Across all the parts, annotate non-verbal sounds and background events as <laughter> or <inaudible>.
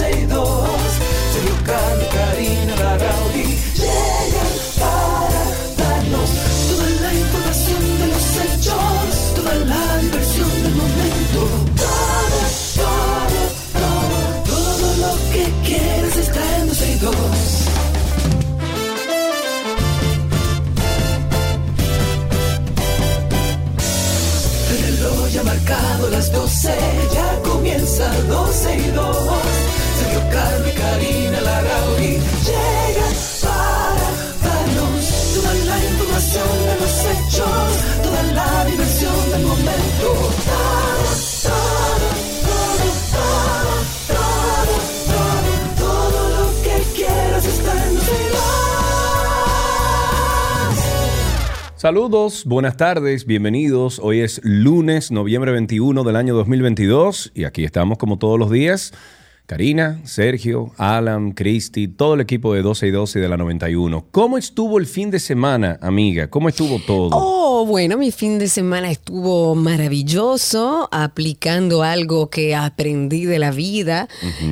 12 y 2. Sergio Carlos, Karina, Larrauri llegan para darnos toda la información de los hechos, toda la diversión del momento. Todo, todo, todo, todo lo que quieres está en 12 y 2. El reloj ya ha marcado las 12, ya comienza 12 y 2. Sergio y Karina Larrauri llegan para darnos toda la información de los hechos, toda la diversión del momento. Todo, todo, todo, todo, todo, todo, lo que quieras está en 12 y 2. Saludos, buenas tardes, bienvenidos. Hoy es lunes, noviembre 21 del año 2022 y aquí estamos como todos los días. Karina, Sergio, Alan, Cristi, todo el equipo de 12 y 12 de la 91. ¿Cómo estuvo el fin de semana, amiga? ¿Cómo estuvo todo? Oh, bueno, mi fin de semana estuvo maravilloso, aplicando algo que aprendí de la vida,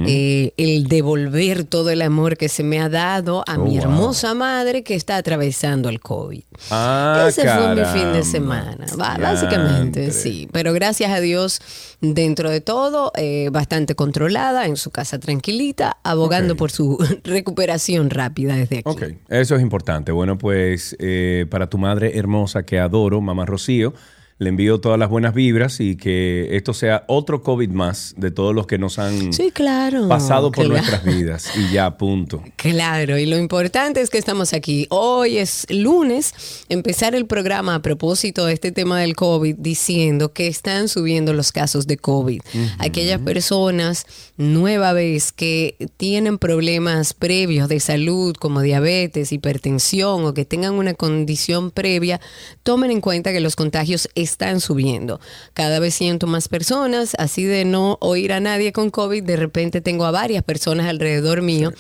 eh, el devolver todo el amor que se me ha dado a Oh, mi wow. hermosa madre que está atravesando el COVID. Ah, Ese fue mi fin caramba. de semana, básicamente, sí. Pero gracias a Dios, dentro de todo, eh, bastante controlada, en su casa tranquilita, abogando Ok. por su <laughs> recuperación rápida desde aquí. Ok, eso es importante. Bueno, pues eh, para tu madre hermosa que mamá Rocío, le envío todas las buenas vibras y que esto sea otro COVID más de todos los que nos han Sí, claro. pasado por claro. nuestras vidas. Y ya, punto. <laughs> Claro, y lo importante es que estamos aquí. Hoy es lunes, empezar el programa a propósito de este tema del COVID diciendo que están subiendo los casos de COVID. Aquellas personas, nueva vez, que tienen problemas previos de salud como diabetes, hipertensión o que tengan una condición previa, tomen en cuenta que los contagios están subiendo. Cada vez siento más personas, así de no oír a nadie con COVID, de repente tengo a varias personas alrededor mío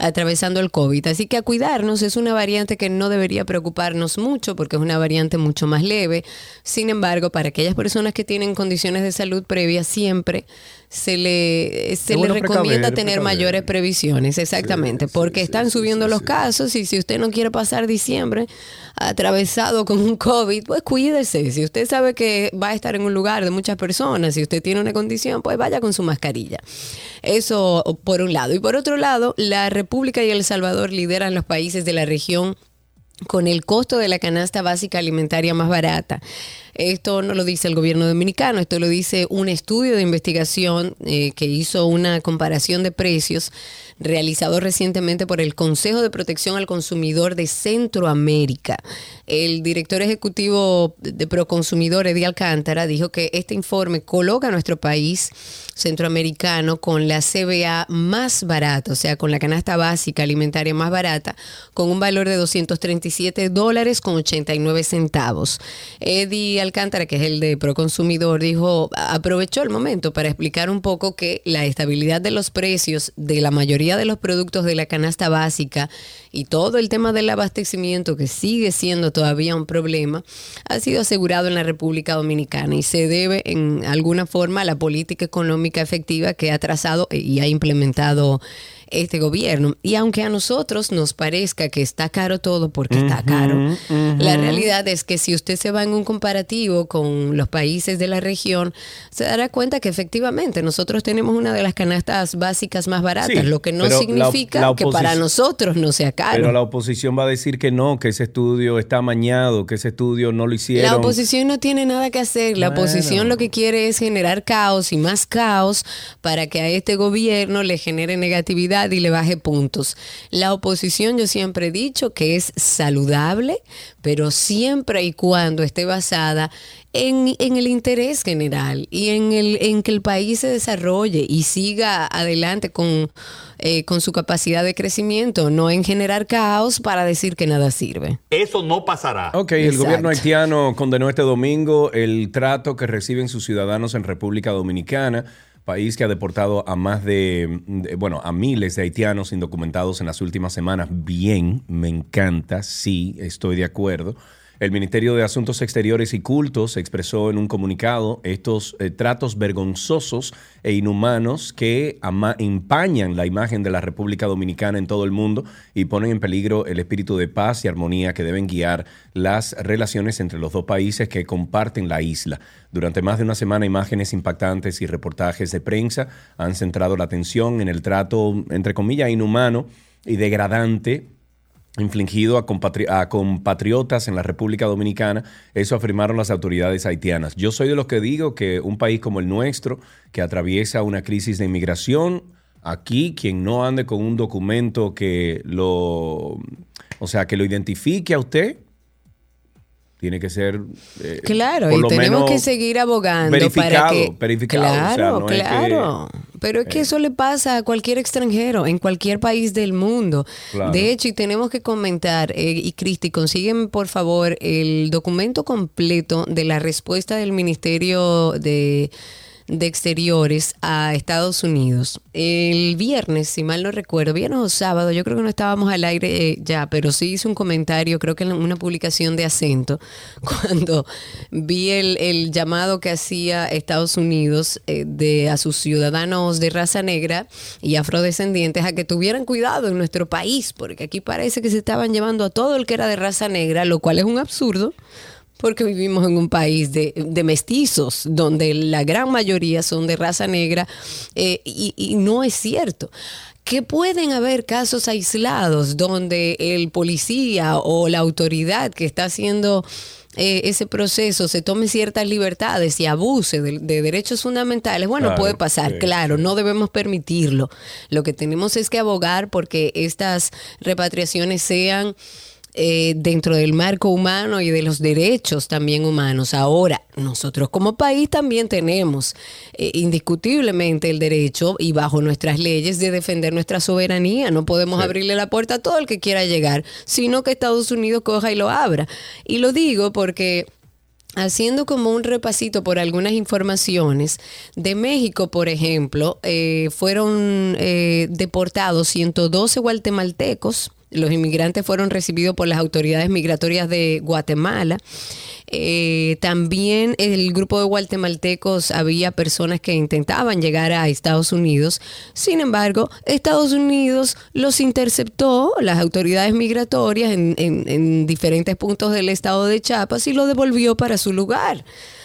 atravesando el COVID. Así que a cuidarnos es una variante que no debería preocuparnos mucho porque es una variante mucho más leve. Sin embargo, para aquellas personas que tienen condiciones de salud previas, siempre se le, se le recomienda tener precaver. mayores previsiones, exactamente, Sí, porque sí, están subiendo los casos y si usted no quiere pasar diciembre atravesado con un COVID, pues cuídese. Si usted sabe que va a estar en un lugar de muchas personas, si usted tiene una condición, pues vaya con su mascarilla. Eso por un lado. Y por otro lado, la República y El Salvador lideran los países de la región con el costo de la canasta básica alimentaria más barata. Esto no lo dice el gobierno dominicano, esto lo dice un estudio de investigación eh, que hizo una comparación de precios realizado recientemente por el Consejo de Protección al Consumidor de Centroamérica. El director ejecutivo de Proconsumidor, Eddie Alcántara, dijo que este informe coloca a nuestro país centroamericano con la CBA más barata, o sea, con la canasta básica alimentaria más barata, con un valor de 237 dólares con 89 centavos. Eddie Alcántara, que es el de Proconsumidor, dijo, aprovechó el momento para explicar un poco que la estabilidad de los precios de la mayoría de los productos de la canasta básica y todo el tema del abastecimiento, que sigue siendo todavía un problema, ha sido asegurado en la República Dominicana y se debe en alguna forma a la política económica efectiva que ha trazado y ha implementado este gobierno. Y aunque a nosotros nos parezca que está caro todo porque está caro, la realidad es que si usted se va en un comparativo con los países de la región, se dará cuenta que efectivamente nosotros tenemos una de las canastas básicas más baratas, Sí, lo que no la- significa la que para nosotros no sea caro. Pero la oposición va a decir que no, que ese estudio está amañado, que ese estudio no lo hicieron. La oposición no tiene nada que hacer. La Bueno. oposición lo que quiere es generar caos y más caos para que a este gobierno le genere negatividad y le baje puntos. La oposición yo siempre he dicho que es saludable, pero siempre y cuando esté basada en, en el interés general y en, el, en que el país se desarrolle y siga adelante con, eh, con su capacidad de crecimiento, no en generar caos para decir que nada sirve. Eso no pasará. Ok, el gobierno haitiano condenó este domingo el trato que reciben sus ciudadanos en República Dominicana, país que ha deportado a más de, bueno, a miles de haitianos indocumentados en las últimas semanas. Bien, me encanta, sí, estoy de acuerdo. El Ministerio de Asuntos Exteriores y Cultos expresó en un comunicado estos eh, tratos vergonzosos e inhumanos que empañan la imagen de la República Dominicana en todo el mundo y ponen en peligro el espíritu de paz y armonía que deben guiar las relaciones entre los dos países que comparten la isla. Durante más de una semana, imágenes impactantes y reportajes de prensa han centrado la atención en el trato, entre comillas, inhumano y degradante infligido a, compatriotas en la República Dominicana. Eso afirmaron las autoridades haitianas. Yo soy de los que digo que un país como el nuestro, que atraviesa una crisis de inmigración, aquí quien no ande con un documento que lo, o sea, que lo identifique a usted, tiene que ser eh, claro y tenemos que seguir abogando para que verificado claro claro pero es que eh. eso le pasa a cualquier extranjero en cualquier país del mundo de hecho y tenemos que comentar eh, y Cristi consígueme por favor el documento completo de la respuesta del ministerio de de Exteriores a Estados Unidos. El viernes, si mal no recuerdo, viernes o sábado, yo creo que no estábamos al aire eh, ya, pero sí hice un comentario, creo que en una publicación de acento, <laughs> cuando vi el, llamado que hacía Estados Unidos eh, de, a sus ciudadanos de raza negra y afrodescendientes a que tuvieran cuidado en nuestro país, porque aquí parece que se estaban llevando a todo el que era de raza negra, lo cual es un absurdo porque vivimos en un país de, mestizos, donde la gran mayoría son de raza negra, eh, y, no es cierto que pueden haber casos aislados donde el policía o la autoridad que está haciendo eh, ese proceso se tome ciertas libertades y abuse de, derechos fundamentales, bueno, puede pasar, claro, no debemos permitirlo. Lo que tenemos es que abogar porque estas repatriaciones sean eh, dentro del marco humano y de los derechos también humanos. Ahora, nosotros como país también tenemos eh, indiscutiblemente el derecho y bajo nuestras leyes de defender nuestra soberanía. No podemos abrirle la puerta a todo el que quiera llegar, sino que Estados Unidos coja y lo abra. Y lo digo porque haciendo como un repasito por algunas informaciones, de México, por ejemplo, eh, fueron deportados 112 guatemaltecos los inmigrantes fueron recibidos por las autoridades migratorias de Guatemala. Eh, también el grupo de guatemaltecos había personas que intentaban llegar a Estados Unidos. Sin embargo, Estados Unidos los interceptó, las autoridades migratorias, en, en diferentes puntos del estado de Chiapas y lo devolvió para su lugar.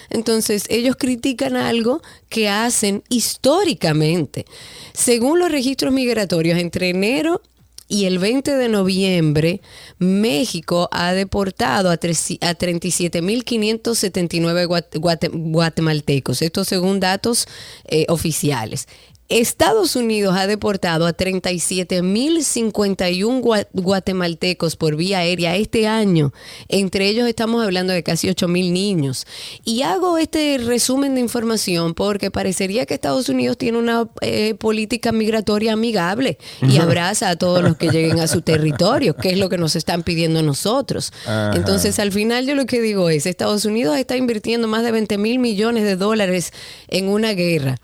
Entonces, ellos critican algo que hacen históricamente. Según los registros migratorios, entre enero y el 20 de noviembre, México ha deportado a, 37.579 guatemaltecos. Esto según datos eh, oficiales. Estados Unidos ha deportado a 37.051 guatemaltecos por vía aérea este año. Entre ellos estamos hablando de casi 8.000 niños. Y hago este resumen de información porque parecería que Estados Unidos tiene una eh, política migratoria amigable y abraza a todos los que lleguen a su <laughs> territorio, que es lo que nos están pidiendo nosotros. Entonces, al final yo lo que digo es, Estados Unidos está invirtiendo más de 20 mil millones de dólares en una guerra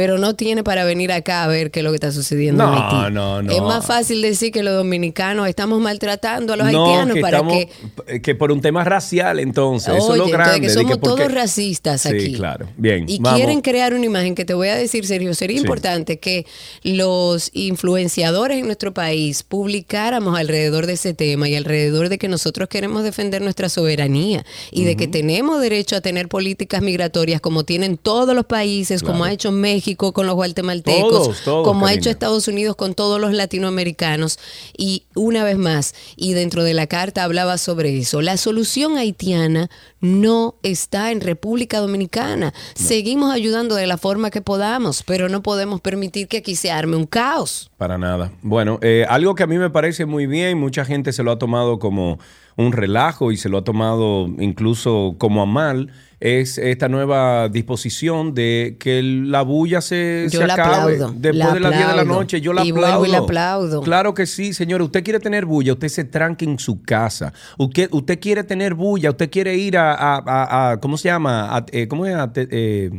pero no tiene para venir acá a ver qué es lo que está sucediendo no, en Haití. No, no, Es más fácil decir que los dominicanos estamos maltratando a los haitianos para que... Eh, que por un tema racial, entonces. eso es lo grande. que somos todos racistas aquí. Sí, claro. Bien, Y quieren crear una imagen que te voy a decir, Sergio, sería importante que los influenciadores en nuestro país publicáramos alrededor de ese tema y alrededor de que nosotros queremos defender nuestra soberanía y de que tenemos derecho a tener políticas migratorias como tienen todos los países, como ha hecho México México con los guatemaltecos, como ha hecho Estados Unidos con todos los latinoamericanos. Y una vez más, y dentro de la carta hablaba sobre eso, la solución haitiana no está en República Dominicana. Seguimos ayudando de la forma que podamos, pero no podemos permitir que aquí se arme un caos. Para nada. Bueno, eh, algo que a mí me parece muy bien, mucha gente se lo ha tomado como un relajo y se lo ha tomado incluso como a mal es esta nueva disposición de que la bulla se, se acabe después de las 10 de la noche. Yo la aplaudo. Y la aplaudo. Claro que sí, señor. Usted quiere tener bulla, usted se tranque en su casa. Usted, usted quiere tener bulla, usted quiere ir a, ¿cómo se llama? Eh, ¿Cómo es? Eh,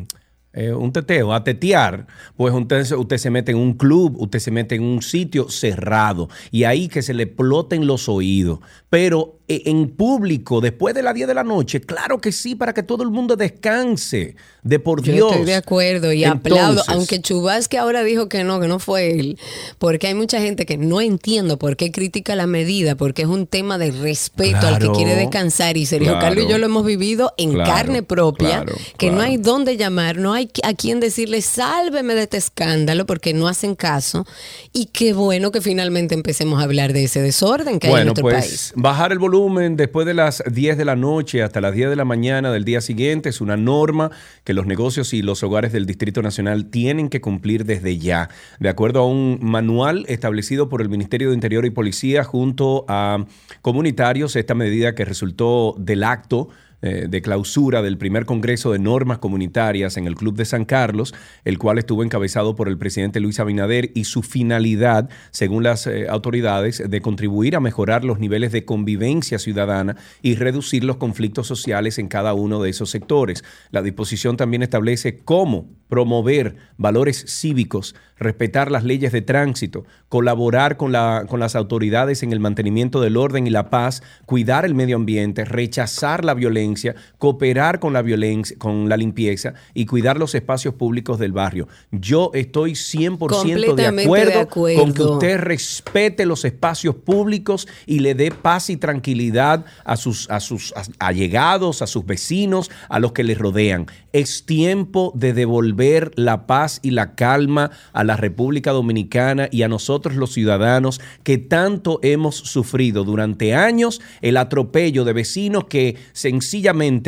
eh, un teteo, a tetear, pues usted, usted se mete en un club, usted se mete en un sitio cerrado y ahí que se le exploten los oídos. Pero en público después de las 10 de la noche? Claro que sí, para que todo el mundo descanse. De por Yo Dios. estoy de acuerdo y aplaudo, aunque Chubasque ahora dijo que no, que no fue él, porque hay mucha gente que no entiendo por qué critica la medida, porque es un tema de respeto al Claro, que quiere descansar y Sergio claro. Carlos y yo lo hemos vivido en Claro, carne propia, que no hay dónde llamar, no hay a quien decirle sálveme de este escándalo porque no hacen caso y qué bueno que finalmente empecemos a hablar de ese desorden que hay en nuestro pues país. bajar el volumen después de las 10 de la noche hasta las 10 de la mañana del día siguiente es una norma que los negocios y los hogares del Distrito Nacional tienen que cumplir desde ya. De acuerdo a un manual establecido por el Ministerio de Interior y Policía junto a comunitarios, esta medida que resultó del acto eh, de clausura del primer Congreso de Normas Comunitarias en el Club de San Carlos, el cual estuvo encabezado por el presidente Luis Abinader y su finalidad, según las eh, autoridades, de contribuir a mejorar los niveles de convivencia ciudadana y reducir los conflictos sociales en cada uno de esos sectores. La disposición también establece cómo promover valores cívicos, respetar las leyes de tránsito, colaborar con, la, con las autoridades en el mantenimiento del orden y la paz, cuidar el medio ambiente, rechazar la violencia, cooperar con la violencia, con la limpieza y cuidar los espacios públicos del barrio. Yo estoy 100% de acuerdo, de acuerdo. con que usted respete los espacios públicos y le dé paz y tranquilidad a sus, a sus allegados, a sus vecinos, a los que les rodean. Es tiempo de devolver la paz y la calma a la República Dominicana y a nosotros los ciudadanos que tanto hemos sufrido durante años el atropello de vecinos que sencillamente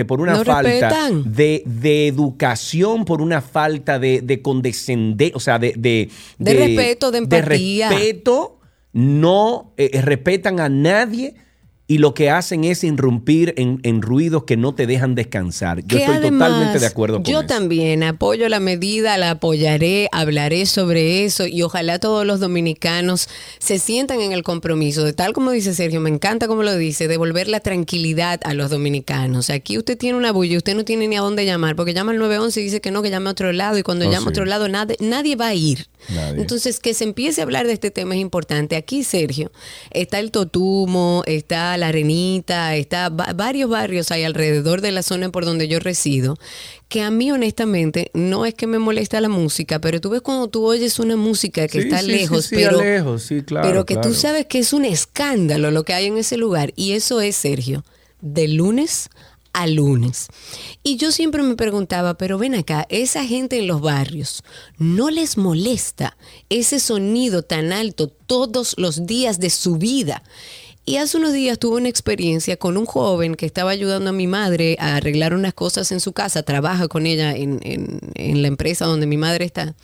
por una No falta respetan. de, de educación, por una falta de, de condescendencia, o sea, de, de, De respeto, de empatía. respeto, no eh, respetan a nadie y lo que hacen es irrumpir en, en ruidos que no te dejan descansar. Yo Que estoy además, totalmente de acuerdo con Yo eso. también apoyo la medida, la apoyaré, hablaré sobre eso y ojalá todos los dominicanos se sientan en el compromiso de tal como dice Sergio, me encanta como lo dice, devolver la tranquilidad a los dominicanos. Aquí usted tiene una bulla, usted no tiene ni a dónde llamar, porque llama al 911 y dice que no, que llame a otro lado y cuando Oh, llama a sí. otro lado nadie, nadie va a ir. Nadie. Entonces, que se empiece a hablar de este tema es importante. Aquí, Sergio, está el Totumo, está la Arenita, está va- varios barrios hay alrededor de la zona por donde yo resido, que a mí honestamente no es que me molesta la música, pero tú ves cuando tú oyes una música que Sí, está sí, lejos, sí, pero, lejos, claro, pero que claro. tú sabes que es un escándalo lo que hay en ese lugar. Y eso es, Sergio, de lunes a lunes. Y yo siempre me preguntaba, pero ven acá, esa gente en los barrios, ¿no les molesta ese sonido tan alto todos los días de su vida? Y hace unos días tuve una experiencia con un joven que estaba ayudando a mi madre a arreglar unas cosas en su casa, trabaja con ella en, en- en la empresa donde mi madre está.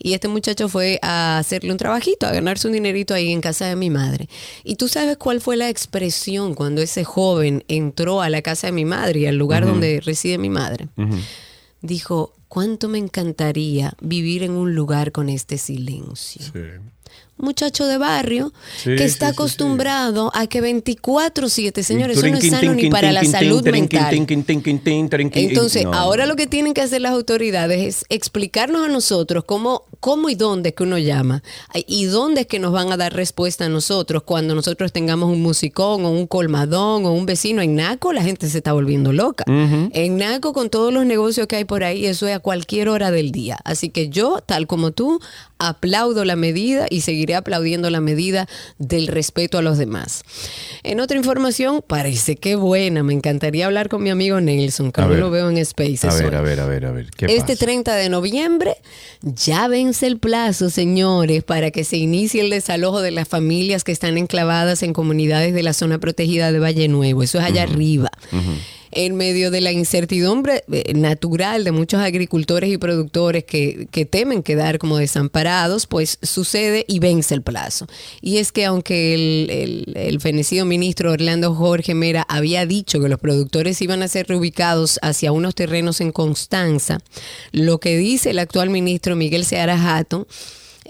Y este muchacho fue a hacerle un trabajito, a ganarse un dinerito ahí en casa de mi madre. Y tú sabes cuál fue la expresión cuando ese joven entró a la casa de mi madre y al lugar donde reside mi madre. Dijo, ¿cuánto me encantaría vivir en un lugar con este silencio? Muchacho de barrio Sí, que está sí, sí, sí. acostumbrado a que 24/7, señores, eso no es sano ni para la salud mental. Entonces, ahora lo que tienen que hacer las autoridades es explicarnos a nosotros cómo, cómo y dónde es que uno llama y dónde es que nos van a dar respuesta a nosotros cuando nosotros tengamos un musicón o un colmadón o un vecino. En Naco la gente se está volviendo loca. En Naco con todos los negocios que hay por ahí, eso es a cualquier hora del día. Así que yo, tal como tú, aplaudo la medida y seguiré aplaudiendo la medida del respeto a los demás. En otra información, parece que buena. Me encantaría hablar con mi amigo Nelson, que A no ver. lo veo en Spaces. A ver, hoy. a ver, a ver, a ver. ¿Qué Este pasa? 30 de noviembre ya vence el plazo, señores, para que se inicie el desalojo de las familias que están enclavadas en comunidades de la zona protegida de Valle Nuevo. Eso es allá arriba. En medio de la incertidumbre eh, natural de muchos agricultores y productores que, que temen quedar como desamparados, pues sucede y vence el plazo. Y es que aunque el, el- el fenecido ministro Orlando Jorge Mera había dicho que los productores iban a ser reubicados hacia unos terrenos en Constanza, lo que dice el actual ministro Miguel Seara Jato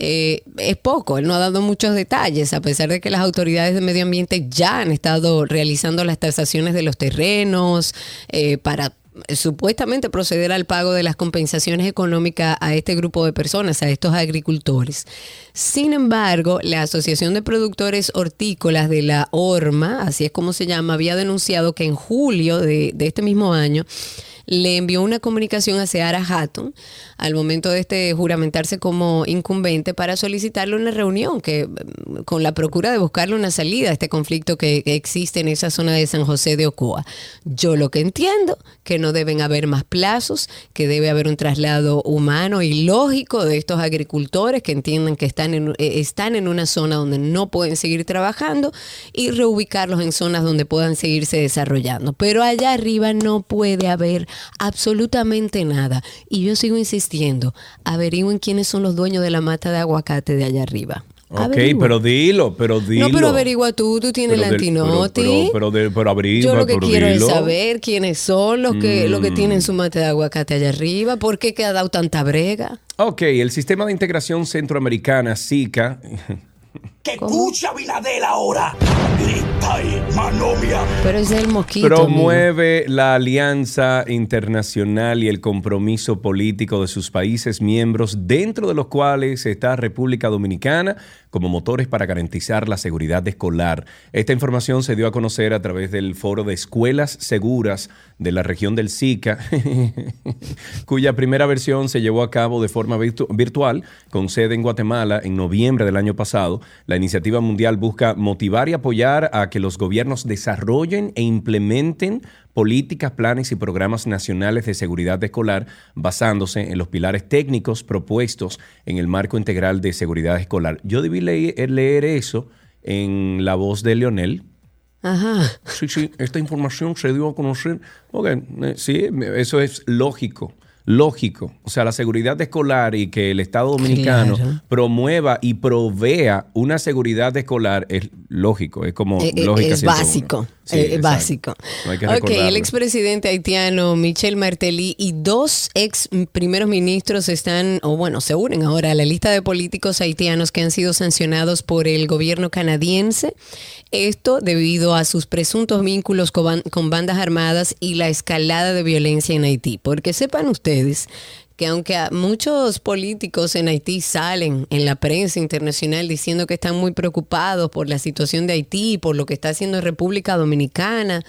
eh, es poco, él no ha dado muchos detalles, a pesar de que las autoridades de medio ambiente ya han estado realizando las tasaciones de los terrenos eh, para supuestamente proceder al pago de las compensaciones económicas a este grupo de personas, a estos agricultores. Sin embargo, la Asociación de Productores Hortícolas de la ORMA, así es como se llama, había denunciado que en julio de este mismo año le envió una comunicación a Seara Hatton al momento de este juramentarse como incumbente para solicitarle una reunión que mm, con la procura de buscarle una salida a este conflicto que, existe en esa zona de San José de Ocoa. Yo lo que entiendo que no deben haber más plazos, que debe haber un traslado humano y lógico de estos agricultores que entiendan que están en, eh, están en una zona donde no pueden seguir trabajando y reubicarlos en zonas donde puedan seguirse desarrollando. Pero allá arriba no puede haber absolutamente nada. Y yo sigo insistiendo, averigüen quiénes son los dueños de la mata de aguacate de allá arriba. Ok, pero dilo, pero dilo. No, pero averigua tú, tú tienes Pero la pero- antinoti. Pero, pero, de- pero averigua, Yo lo que pero quiero dilo. es saber quiénes son los que, los que Mm. tienen su mate de aguacate allá arriba, por qué que ha dado tanta brega. Ok, el Sistema de Integración Centroamericana, SICA, <laughs> Que escucha Binadel ahora. Grita y manomia. Pero es el mosquito. amigo. promueve la alianza internacional y el compromiso político de sus países miembros, dentro de los cuales está República Dominicana, como motores para garantizar la seguridad escolar. Esta información se dio a conocer a través del Foro de Escuelas Seguras de la región del SICA, <laughs> cuya primera versión se llevó a cabo de forma virtu- virtual, con sede en Guatemala en noviembre del año pasado. La iniciativa mundial busca motivar y apoyar a que los gobiernos desarrollen e implementen políticas, planes y programas nacionales de seguridad escolar basándose en los pilares técnicos propuestos en el marco integral de seguridad escolar. Yo debí le- leer eso en la voz de Leonel, Ajá. Sí, sí, esta información se dio a conocer. Ok, eh, sí, eso es lógico. Lógico. O sea, la seguridad escolar y que el Estado Dominicano Claro. promueva y provea una seguridad escolar es lógico. Es como Eh, eh, lógica es 101. básico. Sí, eh, exacto. básico. No hay que ok, el expresidente haitiano Michel Martelly y dos ex primeros ministros están, o bueno, se unen ahora a la lista de políticos haitianos que han sido sancionados por el gobierno canadiense. Esto debido a sus presuntos vínculos con, con bandas armadas y la escalada de violencia en Haití. Porque sepan ustedes que aunque muchos políticos en Haití salen en la prensa internacional diciendo que están muy preocupados por la situación de Haití, por lo que está haciendo República Dominicana,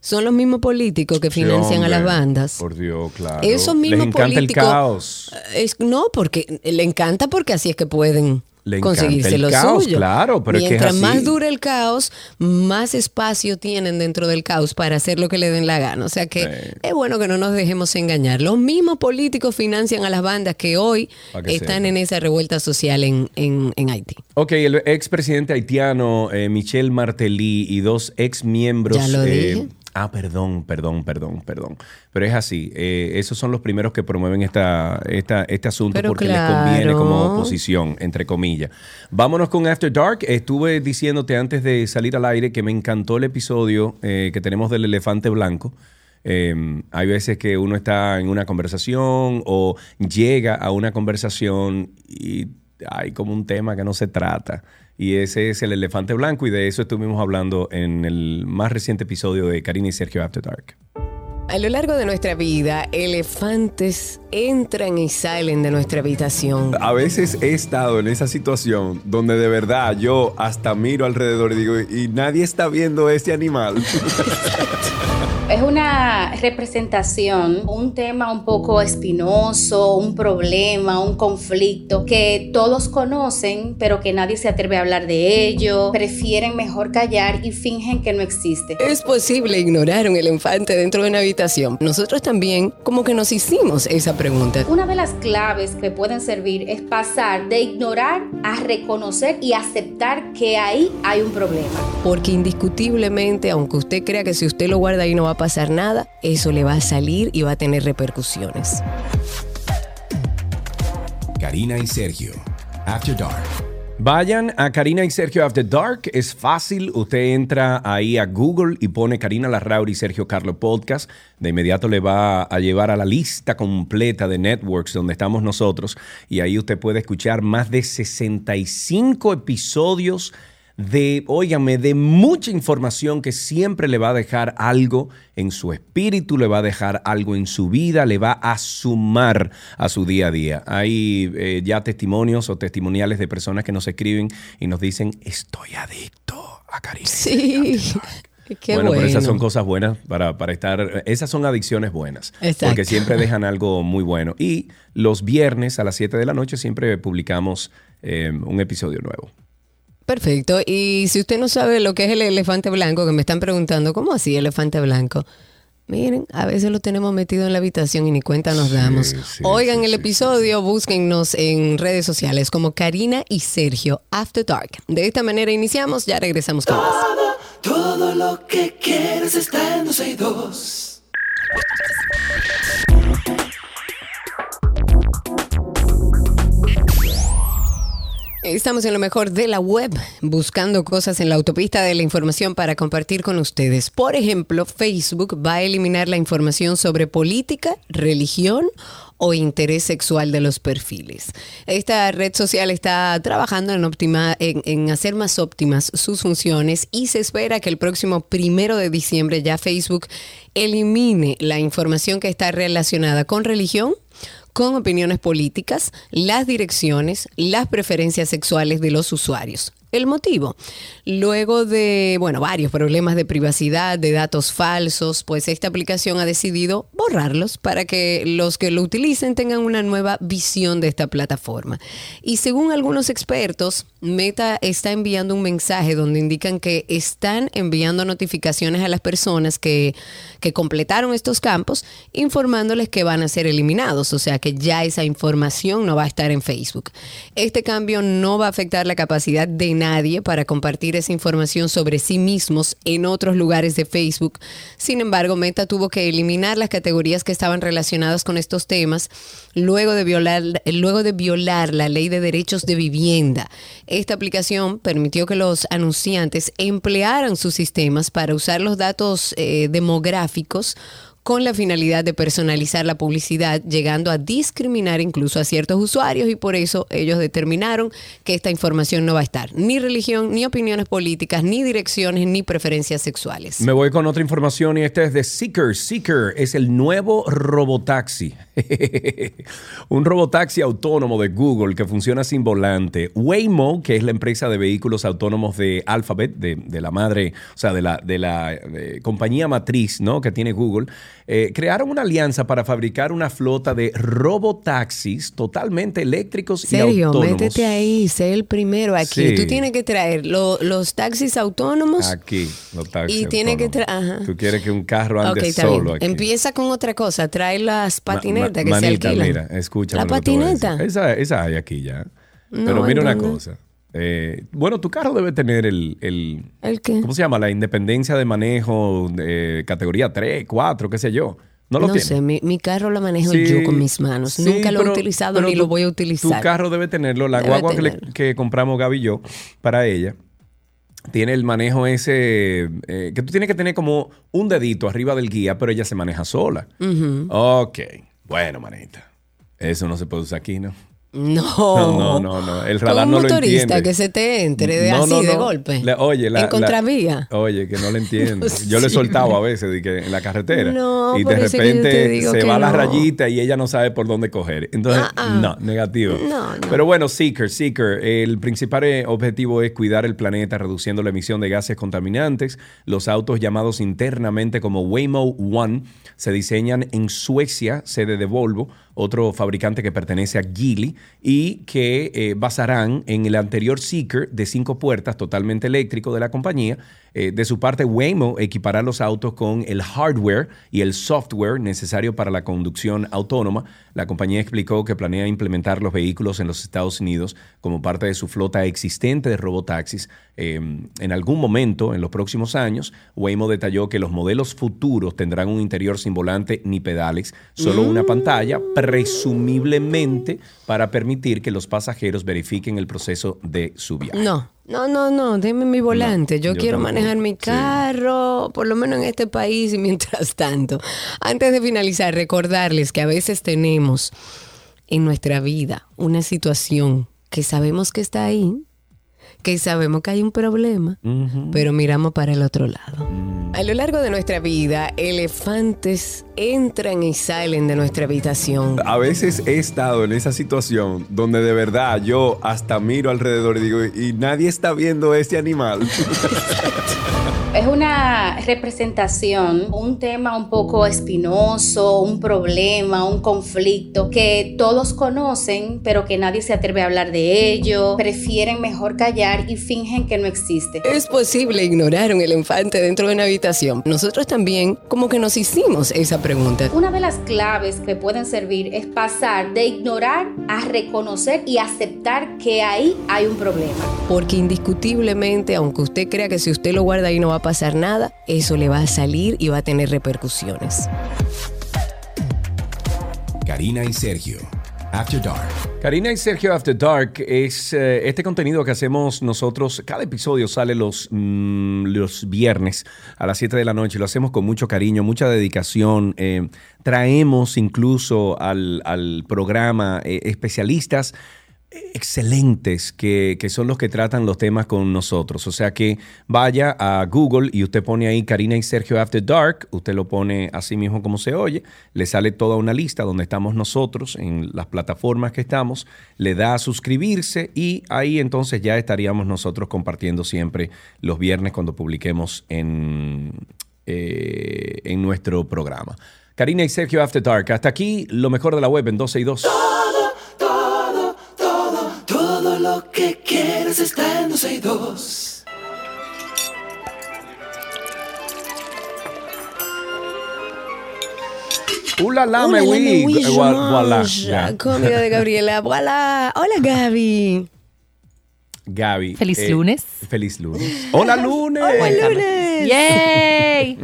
son los mismos políticos que Sí, financian a las bandas. Por Dios, claro. Esos Les mismos encanta políticos. el caos. Es, no, porque le encanta porque así es que pueden Le encanta conseguirse el lo caos, suyo. claro, pero es que es Mientras así. más dure el caos, más espacio tienen dentro del caos para hacer lo que le den la gana. O sea que Sí. es bueno que no nos dejemos engañar. Los mismos políticos financian a las bandas que hoy que están en esa revuelta social en, en, en Haití. Ok, el expresidente haitiano eh, Michel Martelly y dos ex miembros. Ya lo dije. Ah, perdón, perdón, perdón, perdón. Pero es así. eh, esos son los primeros que promueven esta, esta, este asunto Pero porque les conviene como oposición, entre comillas. Vámonos con After Dark. Estuve diciéndote antes de salir al aire que me encantó el episodio eh, que tenemos del elefante blanco. Eh, hay veces que uno está en una conversación o llega a una conversación y hay como un tema que no se trata. Y ese es el elefante blanco y de eso estuvimos hablando en el más reciente episodio de Karina y Sergio After Dark. A lo largo de nuestra vida, elefantes entran y salen de nuestra habitación. A veces he estado en esa situación donde de verdad yo hasta miro alrededor y digo, y nadie está viendo este animal. <laughs> Una representación, un tema un poco espinoso, un problema, un conflicto que todos conocen, pero que nadie se atreve a hablar de ello. Prefieren mejor callar y fingen que no existe. Es posible ignorar un elefante dentro de una habitación. Nosotros también como que nos hicimos esa pregunta. Una de las claves que pueden servir es pasar de ignorar a reconocer y aceptar que ahí hay un problema. Porque indiscutiblemente, aunque usted crea que si usted lo guarda ahí no va a pasar nada, eso le va a salir y va a tener repercusiones. Karina y Sergio. After Dark. Vayan a Karina y Sergio After Dark. Es fácil. Usted entra ahí a Google y pone Karina Larrauri y Sergio Carlo Podcast. De inmediato le va a llevar a la lista completa de networks donde estamos nosotros. Y ahí usted puede escuchar más de 65 episodios de, óigame, de mucha información que siempre le va a dejar algo en su espíritu, le va a dejar algo en su vida, le va a sumar a su día a día. Hay eh, ya testimonios o testimoniales de personas que nos escriben y nos dicen, estoy adicto a Karina. Sí. <laughs> Qué bueno, bueno. pero esas son cosas buenas para, para estar. Esas son adicciones buenas. Exacto. Porque siempre dejan algo muy bueno. Y los viernes a las 7 de la noche siempre publicamos eh, un episodio nuevo. Perfecto. Y si usted no sabe lo que es el elefante blanco, que me están preguntando, ¿cómo así elefante blanco? Miren, a veces lo tenemos metido en la habitación y ni cuenta nos damos. sí, Oigan sí, el sí, episodio, búsquennos en redes sociales como Karina y Sergio After Dark. De esta manera iniciamos, ya regresamos con más. Todo, todo lo que quieres está en 12 y 2. Estamos en lo mejor de la web, buscando cosas en la autopista de la información para compartir con ustedes. Por ejemplo, Facebook va a eliminar la información sobre política, religión o interés sexual de los perfiles. Esta red social está trabajando en, optima- en, hacer más óptimas sus funciones y se espera que el próximo primero de diciembre ya Facebook elimine la información que está relacionada con religión, con opiniones políticas, las direcciones, las preferencias sexuales de los usuarios. El motivo, luego de, bueno, varios problemas de privacidad, de datos falsos, pues esta aplicación ha decidido borrarlos para que los que lo utilicen tengan una nueva visión de esta plataforma. Y según algunos expertos, Meta está enviando un mensaje donde indican que están enviando notificaciones a las personas que, que completaron estos campos, informándoles que van a ser eliminados, o sea que ya esa información no va a estar en Facebook. Este cambio no va a afectar la capacidad de nadie para compartir esa información sobre sí mismos en otros lugares de Facebook. Sin embargo, Meta tuvo que eliminar las categorías que estaban relacionadas con estos temas luego de violar, luego de violar la ley de derechos de vivienda. Esta aplicación permitió que los anunciantes emplearan sus sistemas para usar los datos eh, demográficos con la finalidad de personalizar la publicidad, llegando a discriminar incluso a ciertos usuarios y por eso ellos determinaron que esta información no va a estar. Ni religión, ni opiniones políticas, ni direcciones, ni preferencias sexuales. Me voy con otra información y este es de Seeker. Seeker es el nuevo robotaxi. <laughs> Un robotaxi autónomo de Google que funciona sin volante. Waymo, que es la empresa de vehículos autónomos de Alphabet, de, de la madre, o sea, de la, de la eh, compañía matriz ¿no? que tiene Google, eh, crearon una alianza para fabricar una flota de robotaxis totalmente eléctricos y Sergio, autónomos. métete ahí, sé el primero aquí. Sí. Tú tienes que traer lo- los taxis autónomos. Aquí, los taxis Y tiene que autónomos. tra- ajá. Tú quieres que un carro ande Ok, está solo aquí. Empieza con otra cosa. Trae las patinetas ma- que manita, se alquilan. mira, escúchame. La patineta. Esa, esa hay aquí ya. No, Pero mira una cosa. Eh, bueno, tu carro debe tener el, el- ¿El qué? ¿Cómo se llama? La independencia de manejo de categoría 3, 4, qué sé yo. No No, lo tiene. sé, mi, mi carro lo manejo Sí, yo con mis manos. sí, Nunca lo he utilizado pero ni tu- lo voy a utilizar. Tu carro debe tenerlo. La Debe guagua que, le- tenerlo. que compramos Gaby y yo para ella tiene el manejo ese eh, que tú tienes que tener como un dedito arriba del guía, pero ella se maneja sola. Ok. Bueno, manita. Eso no se puede usar aquí, ¿no? No. No, no, no. El radar un no lo motorista entiende. que se te entre de No, así, no, de golpe. Oye, la, En la- contravía. oye, que no le entiendo. <laughs> Yo le he soltado a veces de que en la carretera. No, y de repente se va la rayita y ella no sabe por dónde coger. Entonces, Ah, ah. no, negativo. No, no. Pero bueno, Seeker, Seeker. El principal eh, objetivo es cuidar el planeta reduciendo la emisión de gases contaminantes. Los autos llamados internamente como Waymo One se diseñan en Suecia, sede de Volvo, otro fabricante que pertenece a Geely y que eh, basarán en el anterior Seeker de cinco puertas totalmente eléctrico de la compañía. Eh, de su parte, Waymo equipará los autos con el hardware y el software necesario para la conducción autónoma. La compañía explicó que planea implementar los vehículos en los Estados Unidos como parte de su flota existente de robotaxis. Eh, en algún momento, en los próximos años, Waymo detalló que los modelos futuros tendrán un interior sin volante ni pedales, solo una pantalla, presumiblemente para permitir que los pasajeros verifiquen el proceso de su viaje. No, no, no, no, deme mi volante. yo, yo quiero tampoco. manejar mi Sí. carro, por lo menos en este país y <laughs> mientras tanto. Antes de finalizar, recordarles que a veces tenemos en nuestra vida una situación que sabemos que está ahí, que sabemos que hay un problema, pero miramos para el otro lado. A lo largo de nuestra vida, elefantes entran y salen de nuestra habitación. A veces he estado en esa situación donde de verdad yo hasta miro alrededor y digo, y nadie está viendo este animal. <laughs> Es una representación, un tema un poco espinoso, un problema, un conflicto que todos conocen, pero que nadie se atreve a hablar de ello, prefieren mejor callar y fingen que no existe. Es posible ignorar un elefante dentro de una habitación. Nosotros también como que nos hicimos esa pregunta. Una de las claves que pueden servir es pasar de ignorar a reconocer y aceptar que ahí hay un problema. Porque indiscutiblemente, aunque usted crea que si usted lo guarda ahí no va a pasar nada, eso le va a salir y va a tener repercusiones. Karina y Sergio. After Dark. Karina y Sergio After Dark es eh, este contenido que hacemos nosotros. Cada episodio sale los, mm, los viernes a las 7 de la noche. Lo hacemos con mucho cariño, mucha dedicación. Eh, traemos incluso al, al programa eh, especialistas excelentes que, que, son los que tratan los temas con nosotros. O sea que vaya a Google y usted pone ahí Karina y Sergio After Dark, usted lo pone así mismo como se oye, le sale toda una lista donde estamos nosotros, en las plataformas que estamos, le da a suscribirse y ahí entonces ya estaríamos nosotros compartiendo siempre los viernes cuando publiquemos en, eh, en nuestro programa. Karina y Sergio After Dark. Hasta aquí lo mejor de la web en 12 y 2. Que quieres está en 12 y 2. Hola, la, me. Comida de Gabriela. <laughs> Voilà. Hola, Gaby. Gaby. eh, Feliz lunes. Feliz lunes. Hola, <laughs> lunes. Hola, lunes. ¡Yay!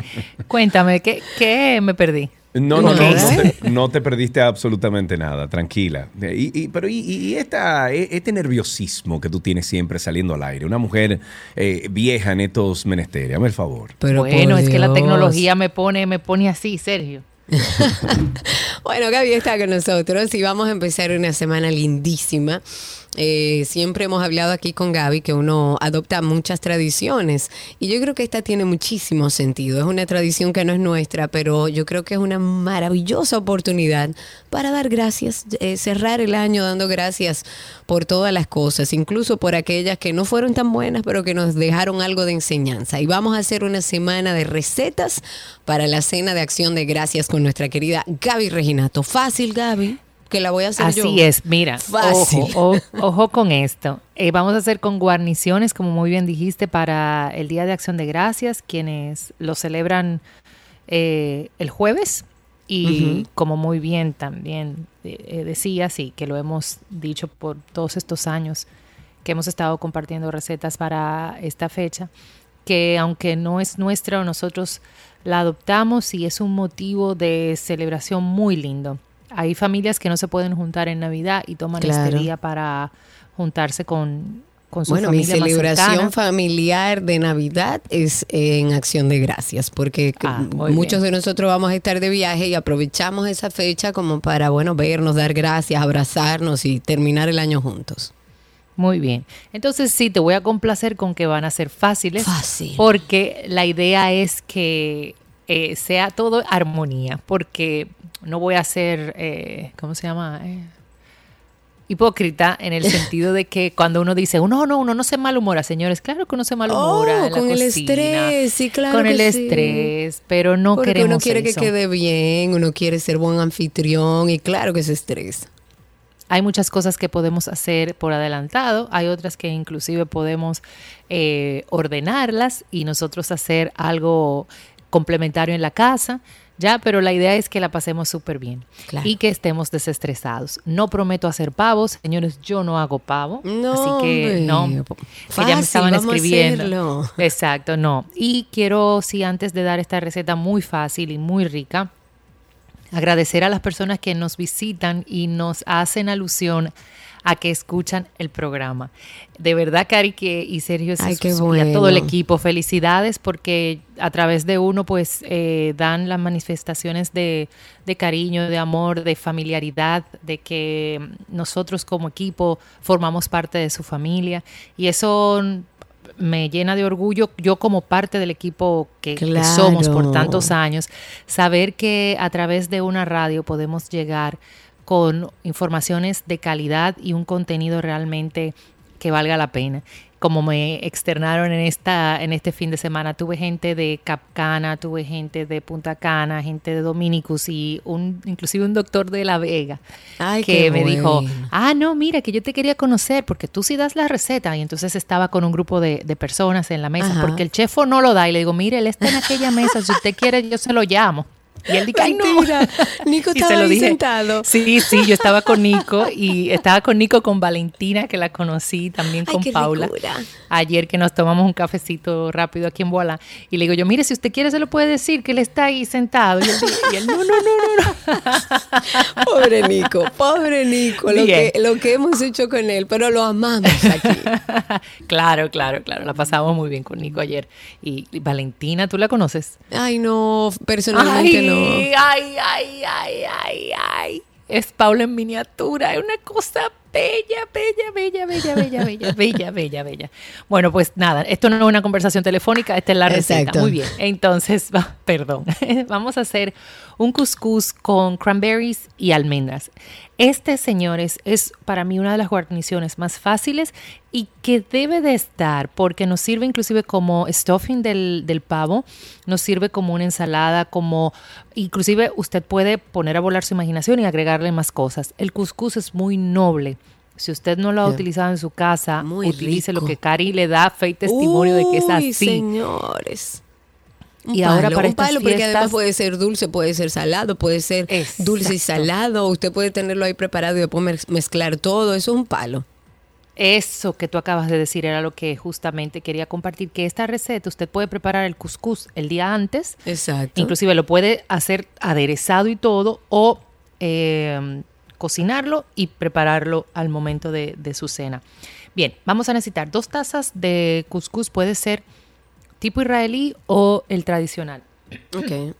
Cuéntame, ¿qué, qué me perdí? No, no, no, no te, no te perdiste absolutamente nada, tranquila. Y, y- pero y, y esta, e- este nerviosismo que tú tienes siempre saliendo al aire, una mujer eh, vieja en estos menesteres, hazme el favor. Pero bueno, es que la tecnología me pone, me pone así, Sergio. <laughs> Bueno, Gaby está con nosotros y vamos a empezar una semana lindísima. Eh, siempre hemos hablado aquí con Gaby que uno adopta muchas tradiciones y yo creo que esta tiene muchísimo sentido. Es una tradición que no es nuestra, pero yo creo que es una maravillosa oportunidad para dar gracias, eh, cerrar el año dando gracias por todas las cosas, incluso por aquellas que no fueron tan buenas, pero que nos dejaron algo de enseñanza. Y vamos a hacer una semana de recetas para la cena de acción de gracias con nuestra querida Gaby Reginato. Fácil, Gaby, que la voy a hacer yo. Así es, mira, Fácil. Ojo, o- ojo con esto. Eh, vamos a hacer con guarniciones, como muy bien dijiste, para el Día de Acción de Gracias, quienes lo celebran eh, el jueves. Y como muy bien también eh, eh, decía, sí, que lo hemos dicho por todos estos años que hemos estado compartiendo recetas para esta fecha, que aunque no es nuestra, nosotros la adoptamos y es un motivo de celebración muy lindo. Hay familias que no se pueden juntar en Navidad y toman Claro. este día para juntarse con, con su Bueno, mi familia más celebración cercana. familiar de Navidad es en acción de gracias, porque Ah, muchos bien. de nosotros vamos a estar de viaje y aprovechamos esa fecha como para, bueno, vernos, dar gracias, abrazarnos y terminar el año juntos. Muy bien. Entonces sí, te voy a complacer con que van a ser fáciles. Fácil. Porque la idea es que eh, sea todo armonía. Porque no voy a ser, eh, ¿cómo se llama? Eh, hipócrita en el <laughs> sentido de que cuando uno dice, no, no, uno no se malhumora, señores. Claro que uno se malhumora. Oh, en la con el estrés, sí, claro Con que el sí. estrés, pero no Porque queremos uno quiere eso. que quede bien, uno quiere ser buen anfitrión y claro que se estresa. Hay muchas cosas que podemos hacer por adelantado, hay otras que inclusive podemos eh, ordenarlas y nosotros hacer algo complementario en la casa, ya, pero la idea es que la pasemos súper bien Claro. y que estemos desestresados. No prometo hacer pavos, señores, yo no hago pavo, No, así que hombre. no, que ya Fácil, me estaban vamos escribiendo. Exacto, no. Y quiero, sí, antes de dar esta receta muy fácil y muy rica, agradecer a las personas que nos visitan y nos hacen alusión a que escuchan el programa. De verdad, Cari que, y Sergio Ay, qué y a todo el equipo, felicidades porque a través de uno pues eh, dan las manifestaciones de, de cariño, de amor, de familiaridad, de que nosotros como equipo formamos parte de su familia. Y eso me llena de orgullo, yo como parte del equipo que, que somos por tantos años, saber que a través de una radio podemos llegar con informaciones de calidad y un contenido realmente que valga la pena. Como me externaron en esta en este fin de semana, tuve gente de Capcana, tuve gente de Punta Cana, gente de Dominicus y un inclusive un doctor de La Vega Ay, que me dijo, ah, no, mira, que yo te quería conocer porque tú sí das la receta. Y entonces estaba con un grupo de, de personas en la mesa Ajá. porque el chefo no lo da. Y le digo, mire, él está en aquella mesa, si usted quiere yo se lo llamo. Y él dice, ay, no. Nico <laughs> Y se estaba lo ahí dije. sentado. Sí, sí, yo estaba con <laughs> Nico y estaba con Nico con Valentina, que la conocí también Ay, con qué Paula. ricura. Ayer que nos tomamos un cafecito rápido aquí en Boala. Y le digo yo, mire, si usted quiere se lo puede decir que él está ahí sentado. Y él, y él, no, no, no, no, no. <laughs> Pobre Nico, pobre Nico, lo que, lo que hemos hecho con él, pero lo amamos aquí. claro, claro, claro. La pasamos muy bien con Nico ayer. Y, y Valentina, ¿tú la conoces? Ay, no, personalmente ay, no. Ay, ay, ay, ay, ay. Es Paula en miniatura, es una cosa bella, bella, bella, bella, bella, bella, <laughs> bella, bella, bella. Bueno, pues nada, esto no es una conversación telefónica, esta es la receta. Exacto. Muy bien. Entonces, va- perdón, <laughs> vamos a hacer un couscous con cranberries y almendras. Este, señores, es para mí una de las guarniciones más fáciles y que debe de estar porque nos sirve inclusive como stuffing del, del pavo, nos sirve como una ensalada, como inclusive usted puede poner a volar su imaginación y agregarle más cosas. El couscous es muy noble. Si usted no lo ha utilizado en su casa, Muy utilice lo que Cari le da fe y testimonio de que es así. señores. Un Y ahora para un estas palo, porque además puede ser dulce, puede ser salado, puede ser dulce y salado. Usted puede tenerlo ahí preparado y después mez- mezclar todo. Eso es un palo. Eso que tú acabas de decir era lo que justamente quería compartir, que esta receta usted puede preparar el couscous el día antes, Exacto. inclusive lo puede hacer aderezado y todo, o eh, cocinarlo y prepararlo al momento de, de su cena. Bien, vamos a necesitar dos tazas de couscous, puede ser tipo israelí o el tradicional. Ok.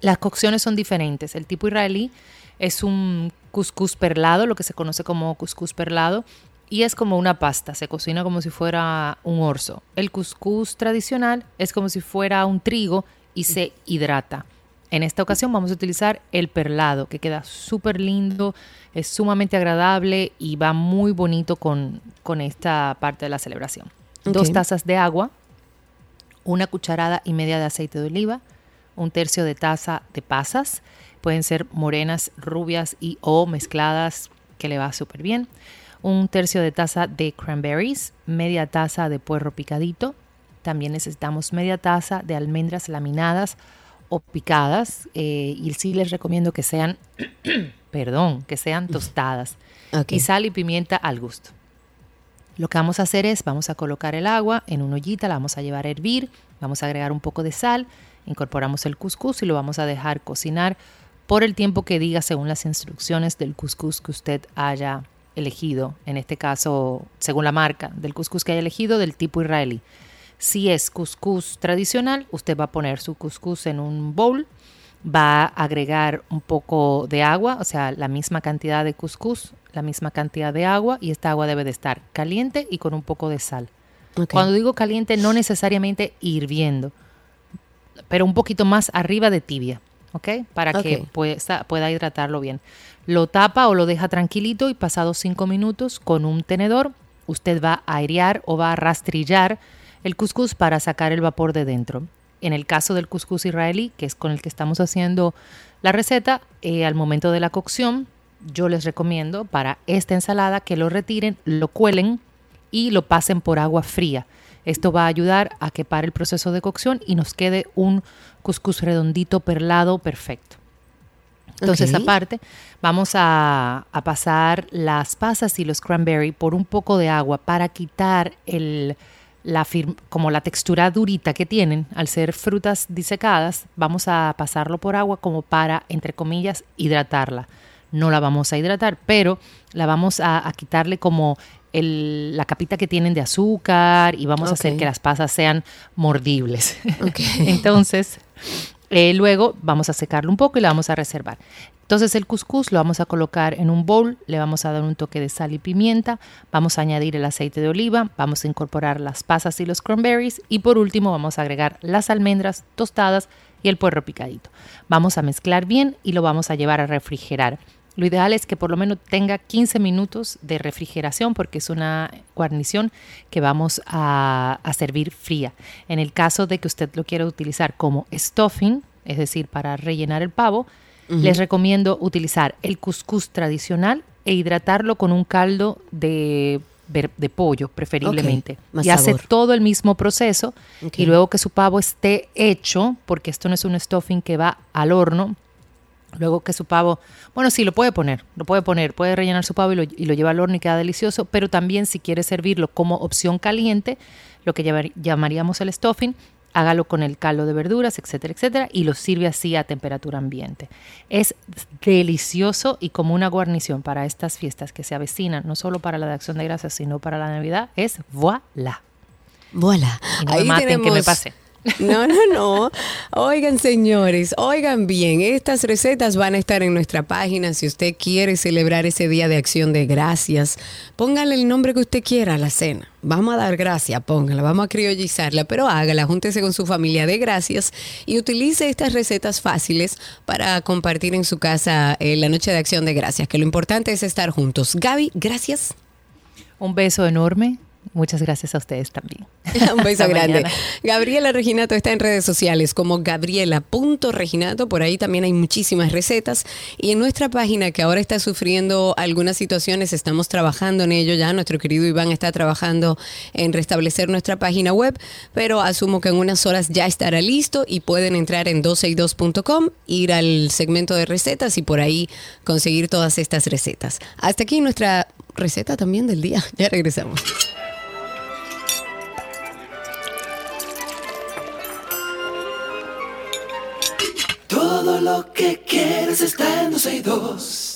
Las cocciones son diferentes. El tipo israelí es un couscous perlado, lo que se conoce como couscous perlado, y es como una pasta, se cocina como si fuera un orzo. El couscous tradicional es como si fuera un trigo y se hidrata. En esta ocasión vamos a utilizar el perlado, que queda súper lindo, es sumamente agradable y va muy bonito con, con esta parte de la celebración. Dos tazas de agua, una cucharada y media de aceite de oliva, un tercio de taza de pasas, pueden ser morenas, rubias y o mezcladas, que le va súper bien, un tercio de taza de cranberries, media taza de puerro picadito, también necesitamos media taza de almendras laminadas o picadas eh, y sí les recomiendo que sean, <clears throat> perdón, que sean tostadas Ok. y sal y pimienta al gusto. Lo que vamos a hacer es, vamos a colocar el agua en una ollita, la vamos a llevar a hervir, vamos a agregar un poco de sal, incorporamos el cuscús y lo vamos a dejar cocinar por el tiempo que diga según las instrucciones del cuscús que usted haya elegido, en este caso, según la marca del cuscús que haya elegido, del tipo israelí. Si es cuscús tradicional, usted va a poner su cuscús en un bowl, va a agregar un poco de agua, o sea, la misma cantidad de cuscús, la misma cantidad de agua y esta agua debe de estar caliente y con un poco de sal. Cuando digo caliente, no necesariamente hirviendo, pero un poquito más arriba de tibia, ¿ok? Para que pueda, pueda hidratarlo bien. Lo tapa o lo deja tranquilito y pasados cinco minutos con un tenedor, usted va a airear o va a rastrillar el cuscús para sacar el vapor de dentro. En el caso del cuscús israelí, que es con el que estamos haciendo la receta, eh, al momento de la cocción, yo les recomiendo para esta ensalada que lo retiren, lo cuelen y lo pasen por agua fría. Esto va a ayudar a que pare el proceso de cocción y nos quede un cuscús redondito, perlado, perfecto. Entonces, aparte, vamos a, a pasar las pasas y los cranberry por un poco de agua para quitar el, la como la textura durita que tienen al ser frutas disecadas. Vamos a pasarlo por agua como para, entre comillas, hidratarla. No la vamos a hidratar, pero la vamos a, a quitarle como el- la capita que tienen de azúcar y vamos a hacer que las pasas sean mordibles. Entonces, eh, luego vamos a secarlo un poco y la vamos a reservar. Entonces el couscous lo vamos a colocar en un bowl, le vamos a dar un toque de sal y pimienta, vamos a añadir el aceite de oliva, vamos a incorporar las pasas y los cranberries y por último vamos a agregar las almendras tostadas y el puerro picadito. Vamos a mezclar bien y lo vamos a llevar a refrigerar. Lo ideal es que por lo menos tenga 15 minutos de refrigeración porque es una guarnición que vamos a, a servir fría. En el caso de que usted lo quiera utilizar como stuffing, es decir, para rellenar el pavo, les recomiendo utilizar el couscous tradicional e hidratarlo con un caldo de, pollo, preferiblemente. y hace sabor. todo el mismo proceso y luego que su pavo esté hecho, porque esto no es un stuffing que va al horno, Luego que su pavo, bueno, sí, lo puede poner, lo puede poner, puede rellenar su pavo y lo, y lo lleva al horno y queda delicioso, pero también si quiere servirlo como opción caliente, lo que llamaríamos el stuffing, hágalo con el caldo de verduras, etcétera, etcétera, y lo sirve así a temperatura ambiente. Es delicioso y como una guarnición para estas fiestas que se avecinan, no solo para la de Acción de Gracias, sino para la Navidad, es voilà. Voilà. Y no me maten que me pasé. No, no, no. Oigan, señores, oigan bien, estas recetas van a estar en nuestra página. Si usted quiere celebrar ese día de acción de gracias, póngale el nombre que usted quiera a la cena. Vamos a dar gracias, póngala, vamos a criollizarla, pero hágala, júntese con su familia de gracias y utilice estas recetas fáciles para compartir en su casa eh, la noche de acción de gracias, que lo importante es estar juntos. Gaby, gracias. Un beso enorme. Muchas gracias a ustedes también. <laughs> Un beso grande. mañana. Gabriela Reginato está en redes sociales como gabriela.reginato. Por ahí también hay muchísimas recetas. Y en nuestra página, que ahora está sufriendo algunas situaciones, estamos trabajando en ello ya. Nuestro querido Iván está trabajando en restablecer nuestra página web, pero asumo que en unas horas ya estará listo y pueden entrar en 12y2.com, ir al segmento de recetas y por ahí conseguir todas estas recetas. Hasta aquí nuestra receta también del día. <laughs> Ya regresamos. Que quieres está en 12 y 2.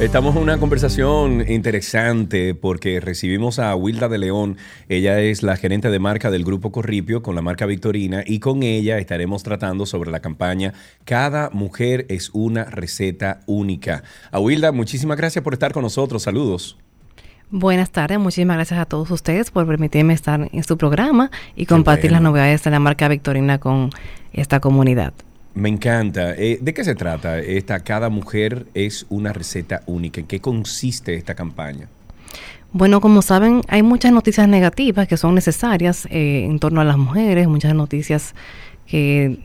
Estamos en una conversación interesante porque recibimos a Wilda de León. Ella es la gerente de marca del Grupo Corripio con la marca Victorina y con ella estaremos tratando sobre la campaña Cada mujer es una receta única. A Wilda, muchísimas gracias por estar con nosotros. Saludos. Buenas tardes, muchísimas gracias a todos ustedes por permitirme estar en su programa y compartir bueno. las novedades de la marca Victorina con esta comunidad. Me encanta. Eh, ¿De qué se trata esta Cada mujer es una receta única? ¿En qué consiste esta campaña? Bueno, como saben, hay muchas noticias negativas que son necesarias eh, en torno a las mujeres, muchas noticias que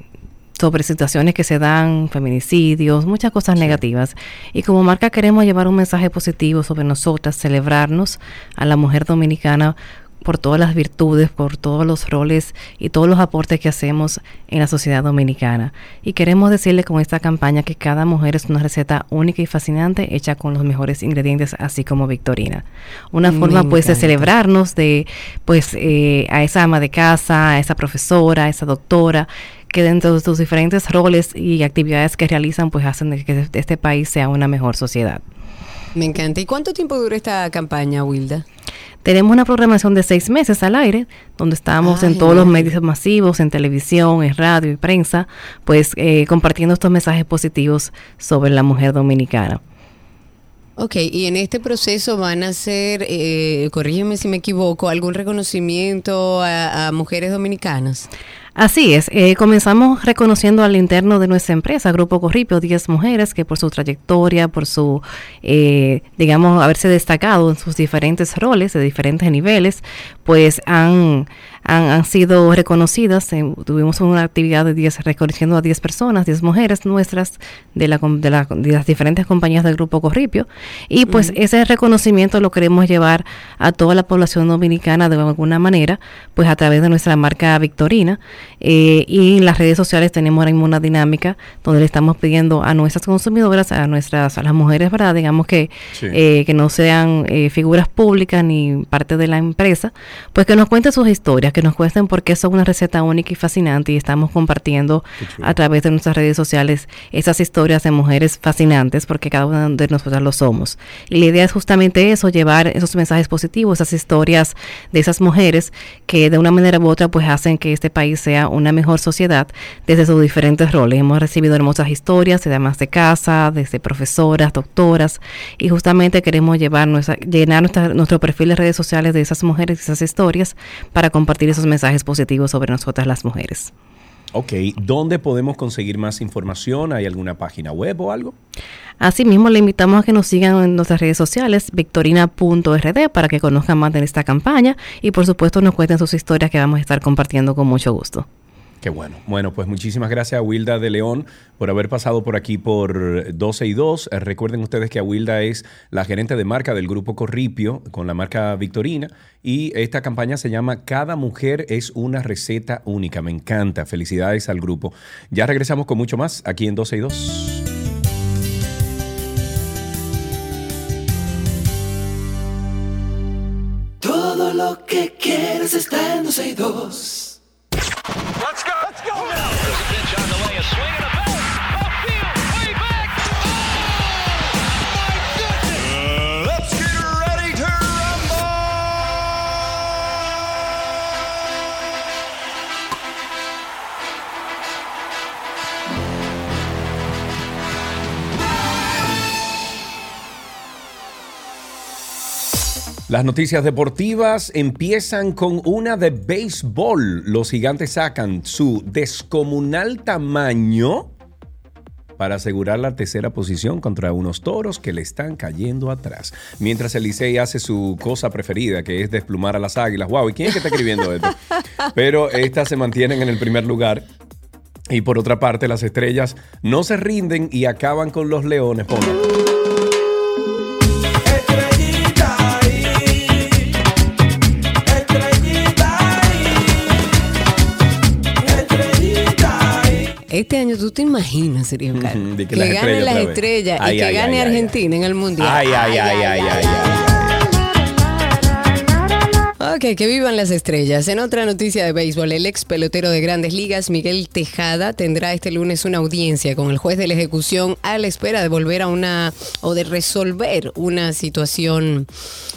sobre situaciones que se dan, feminicidios, muchas cosas negativas. Y como marca queremos llevar un mensaje positivo sobre nosotras, celebrarnos a la mujer dominicana por todas las virtudes, por todos los roles y todos los aportes que hacemos en la sociedad dominicana. Y queremos decirle con esta campaña que cada mujer es una receta única y fascinante hecha con los mejores ingredientes, así como Victorina. Una Me forma pues de celebrarnos de pues eh, a esa ama de casa, a esa profesora, a esa doctora que dentro de sus diferentes roles y actividades que realizan pues hacen de que este país sea una mejor sociedad. Me encanta. ¿Y cuánto tiempo dura esta campaña, Wilda? Tenemos una programación de seis meses al aire, donde estamos Ah, en todos los medios masivos, en televisión, en radio y prensa, pues eh, compartiendo estos mensajes positivos sobre la mujer dominicana. Ok, y en este proceso van a hacer, eh, corrígeme si me equivoco, algún reconocimiento a, a mujeres dominicanas. Así es, eh, comenzamos reconociendo al interno de nuestra empresa, Grupo Corripio, 10 mujeres que por su trayectoria, por su, eh, digamos, haberse destacado en sus diferentes roles, de diferentes niveles, pues han, han, han sido reconocidas. Eh, tuvimos una actividad de 10, reconociendo a 10 personas, 10 mujeres nuestras de, la, de, la- de las diferentes compañías del Grupo Corripio. Y pues ese reconocimiento lo queremos llevar a toda la población dominicana de alguna manera, pues a través de nuestra marca Victorina. Eh, y en las redes sociales tenemos ahora mismo una dinámica donde le estamos pidiendo a nuestras consumidoras, a nuestras, a las mujeres, ¿verdad? Digamos que, Sí. eh, que no sean eh, figuras públicas ni parte de la empresa, pues que nos cuenten sus historias, historias, que nos cuenten por qué son una receta única y fascinante y estamos compartiendo a través de nuestras redes sociales esas historias de mujeres fascinantes porque cada una de nosotras lo somos. Y la idea es justamente eso, llevar esos mensajes positivos, esas historias de esas mujeres que de una manera u otra pues hacen que este país sea una mejor sociedad desde sus diferentes roles. Hemos recibido hermosas historias, de damas de casa, desde profesoras, doctoras, y justamente queremos llevar nuestra, llenar nuestra, nuestro perfil de redes sociales de esas mujeres, y esas historias, para compartir esos mensajes positivos sobre nosotras las mujeres. Ok, ¿dónde podemos conseguir más información? ¿Hay alguna página web o algo? Asimismo, le invitamos a que nos sigan en nuestras redes sociales, victorina.rd, para que conozcan más de esta campaña y por supuesto nos cuenten sus historias que vamos a estar compartiendo con mucho gusto. Qué bueno. Bueno, pues muchísimas gracias a Wilda de León por haber pasado por aquí por 12 y 2. Eh, recuerden ustedes que a Wilda es la gerente de marca del grupo Corripio con la marca Victorina y esta campaña se llama Cada mujer es una receta única. Me encanta. Felicidades al grupo. Ya regresamos con mucho más aquí en 12 y 2. Todo lo que quieres está en 12 y 2. Let's go. Let's go now. Las noticias deportivas empiezan con una de béisbol. Los gigantes sacan su descomunal tamaño para asegurar la tercera posición contra unos toros que le están cayendo atrás. Mientras el Licey hace su cosa preferida, que es desplumar a las águilas. Wow, ¿y quién es que está escribiendo esto? <laughs> Pero estas se mantienen en el primer lugar. Y por otra parte, las estrellas no se rinden y acaban con los leones. Este año tú te imaginas, Sergio <laughs> Carlos, que que, las gane estrellas las estrellas Ay, y que ay, gane ay, Argentina en el Mundial. Ay, ay, ay, ay, ay. Ok, que vivan las estrellas. En otra noticia de béisbol, el ex pelotero de grandes ligas, Miguel Tejada, tendrá este lunes una audiencia con el juez de la ejecución a la espera de volver a una o de resolver una situación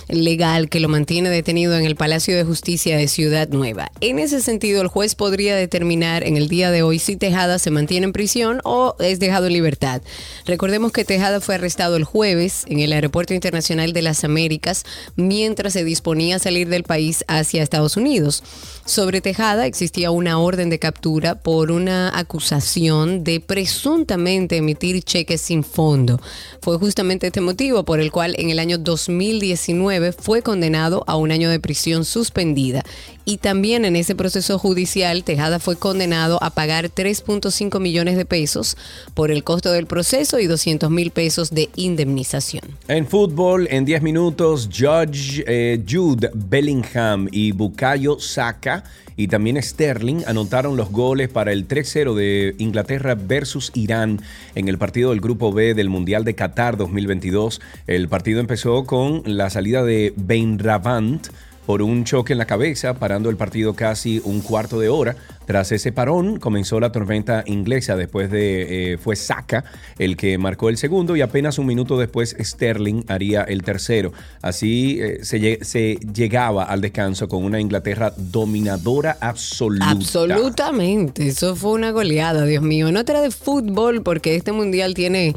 legal que lo mantiene detenido en el Palacio de Justicia de Ciudad Nueva. En ese sentido, el juez podría determinar en el día de hoy si Tejada se mantiene en prisión o es dejado en libertad. Recordemos que Tejada fue arrestado el jueves en el Aeropuerto Internacional de las Américas mientras se disponía a salir del país hacia Estados Unidos. Sobre Tejada existía una orden de captura por una acusación de presuntamente emitir cheques sin fondo. Fue justamente este motivo por el cual en el año 2019 fue condenado a un año de prisión suspendida. Y también en ese proceso judicial, Tejada fue condenado a pagar 3.5 millones de pesos por el costo del proceso y 200 mil pesos de indemnización. En fútbol, en 10 minutos, Judge eh, Jude Bellingham y Bukayo Saka y también Sterling anotaron los goles para el 3-0 de Inglaterra versus Irán en el partido del Grupo B del Mundial de Qatar 2022. El partido empezó con la salida de Benravant por un choque en la cabeza, parando el partido casi un cuarto de hora. Tras ese parón comenzó la tormenta inglesa, después de eh, fue Saka el que marcó el segundo y apenas un minuto después Sterling haría el tercero. Así eh, se, se llegaba al descanso con una Inglaterra dominadora absoluta. Absolutamente, eso fue una goleada, Dios mío. En otra de fútbol, porque este mundial tiene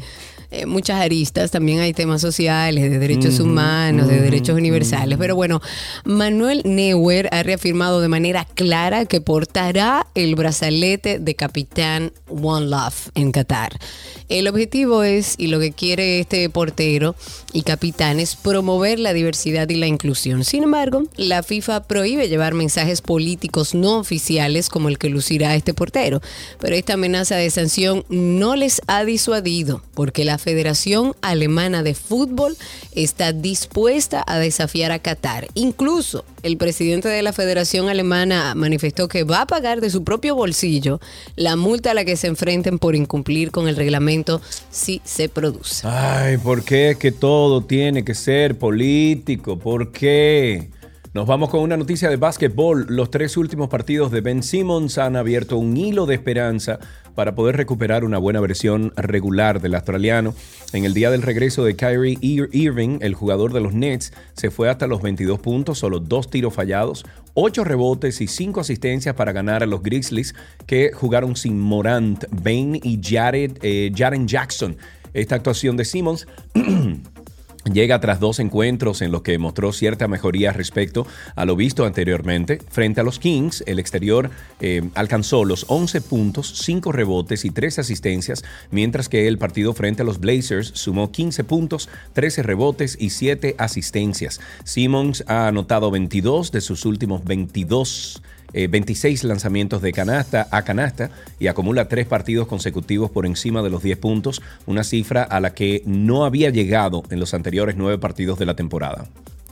eh, muchas aristas, también hay temas sociales, de derechos humanos, de derechos universales. Pero bueno, Manuel Neuer ha reafirmado de manera clara que portará el brazalete de capitán One Love en Qatar. El objetivo es, y lo que quiere este portero y capitán, es promover la diversidad y la inclusión. Sin embargo, la FIFA prohíbe llevar mensajes políticos no oficiales como el que lucirá este portero. Pero esta amenaza de sanción no les ha disuadido, porque la Federación Alemana de Fútbol está dispuesta a desafiar a Qatar. Incluso el presidente de la Federación Alemana manifestó que va a pagar de su propio bolsillo la multa a la que se enfrenten por incumplir con el reglamento si se produce. Ay, ¿por qué es que todo tiene que ser político? ¿Por qué? Nos vamos con una noticia de básquetbol. Los tres últimos partidos de Ben Simmons han abierto un hilo de esperanza para poder recuperar una buena versión regular del australiano. En el día del regreso de Kyrie Ir- Irving, el jugador de los Nets se fue hasta los 22 puntos, solo dos tiros fallados, ocho rebotes y cinco asistencias para ganar a los Grizzlies que jugaron sin Morant, Bain y Jared, eh, Jaren Jackson. Esta actuación de Simmons <clears throat> Llega tras dos encuentros en los que mostró cierta mejoría respecto a lo visto anteriormente. Frente a los Kings, el exterior eh, alcanzó los 11 puntos, 5 rebotes y 3 asistencias, mientras que el partido frente a los Blazers sumó 15 puntos, 13 rebotes y 7 asistencias. Simmons ha anotado 22 de sus últimos 22 eh, 26 lanzamientos de canasta a canasta y acumula tres partidos consecutivos por encima de los 10 puntos, una cifra a la que no había llegado en los anteriores nueve partidos de la temporada.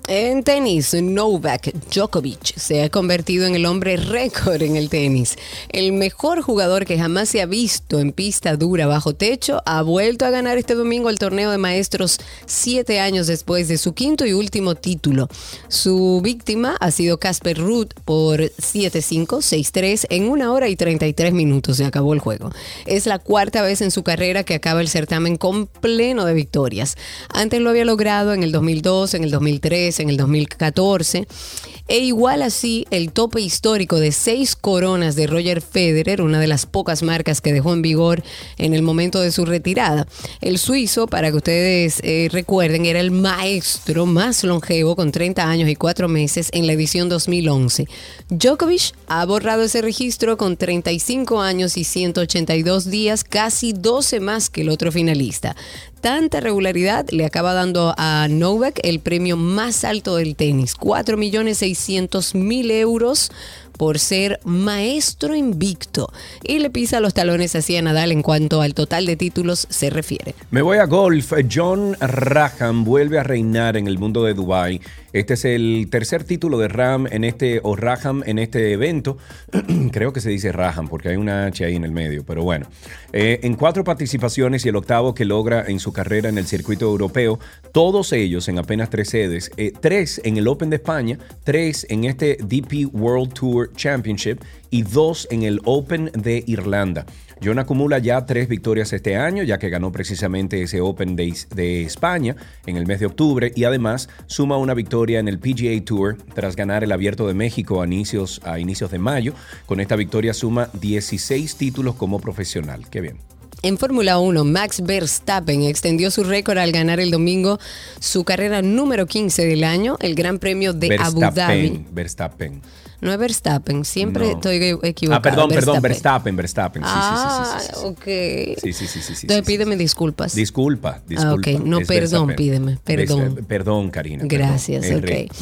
En tenis, Novak Djokovic se ha convertido en el hombre récord en el tenis. El mejor jugador que jamás se ha visto en pista dura bajo techo ha vuelto a ganar este domingo el torneo de maestros siete años después de su quinto y último título. Su víctima ha sido Casper Ruud por 7-5, 6-3 en una hora y 33 minutos. Se acabó el juego. Es la cuarta vez en su carrera que acaba el certamen con pleno de victorias. Antes lo había logrado en el 2002, en el 2003, en el 2014. E igual así el tope histórico de seis coronas de Roger Federer, una de las pocas marcas que dejó en vigor en el momento de su retirada. El suizo, para que ustedes eh, recuerden, era el maestro más longevo con 30 años y 4 meses en la edición 2011. Djokovic ha borrado ese registro con 35 años y 182 días, casi 12 más que el otro finalista. Tanta regularidad. Le acaba dando a Novak el premio más alto del tenis, 4 millones 600 mil euros por ser maestro invicto y le pisa los talones así a Nadal en cuanto al total de títulos se refiere. Me voy a golf. John Raham vuelve a reinar en el mundo de Dubai. Este es el tercer título de Ram en este o Raham en este evento. <clears throat> Creo que se dice Raham porque hay una H ahí en el medio, pero bueno. Eh, en cuatro participaciones y el octavo que logra en su carrera en el circuito europeo, todos ellos en apenas tres sedes, eh, tres en el Open de España, tres en este DP World Tour Championship y dos en el Open de Irlanda. John acumula ya tres victorias este año, ya que ganó precisamente ese Open de, de, España en el mes de octubre y además suma una victoria en el PGA Tour tras ganar el Abierto de México a inicios, a inicios de mayo. Con esta victoria suma 16 títulos como profesional. Qué bien. En Fórmula 1, Max Verstappen extendió su récord al ganar el domingo su carrera número 15 del año, el Gran Premio de Verstappen, Abu Dhabi. Verstappen. No es Verstappen, siempre No. estoy equivocado. Ah, perdón, perdón, Verstappen, Verstappen. Sí, Ah, sí, sí, sí, sí, sí. ok. Sí, sí, sí, Entonces pídeme disculpas. Disculpa, disculpa. Ah, ok. No, Es perdón, Verstappen. pídeme, perdón. Perdón, Karina. perdón. Gracias, Es ok.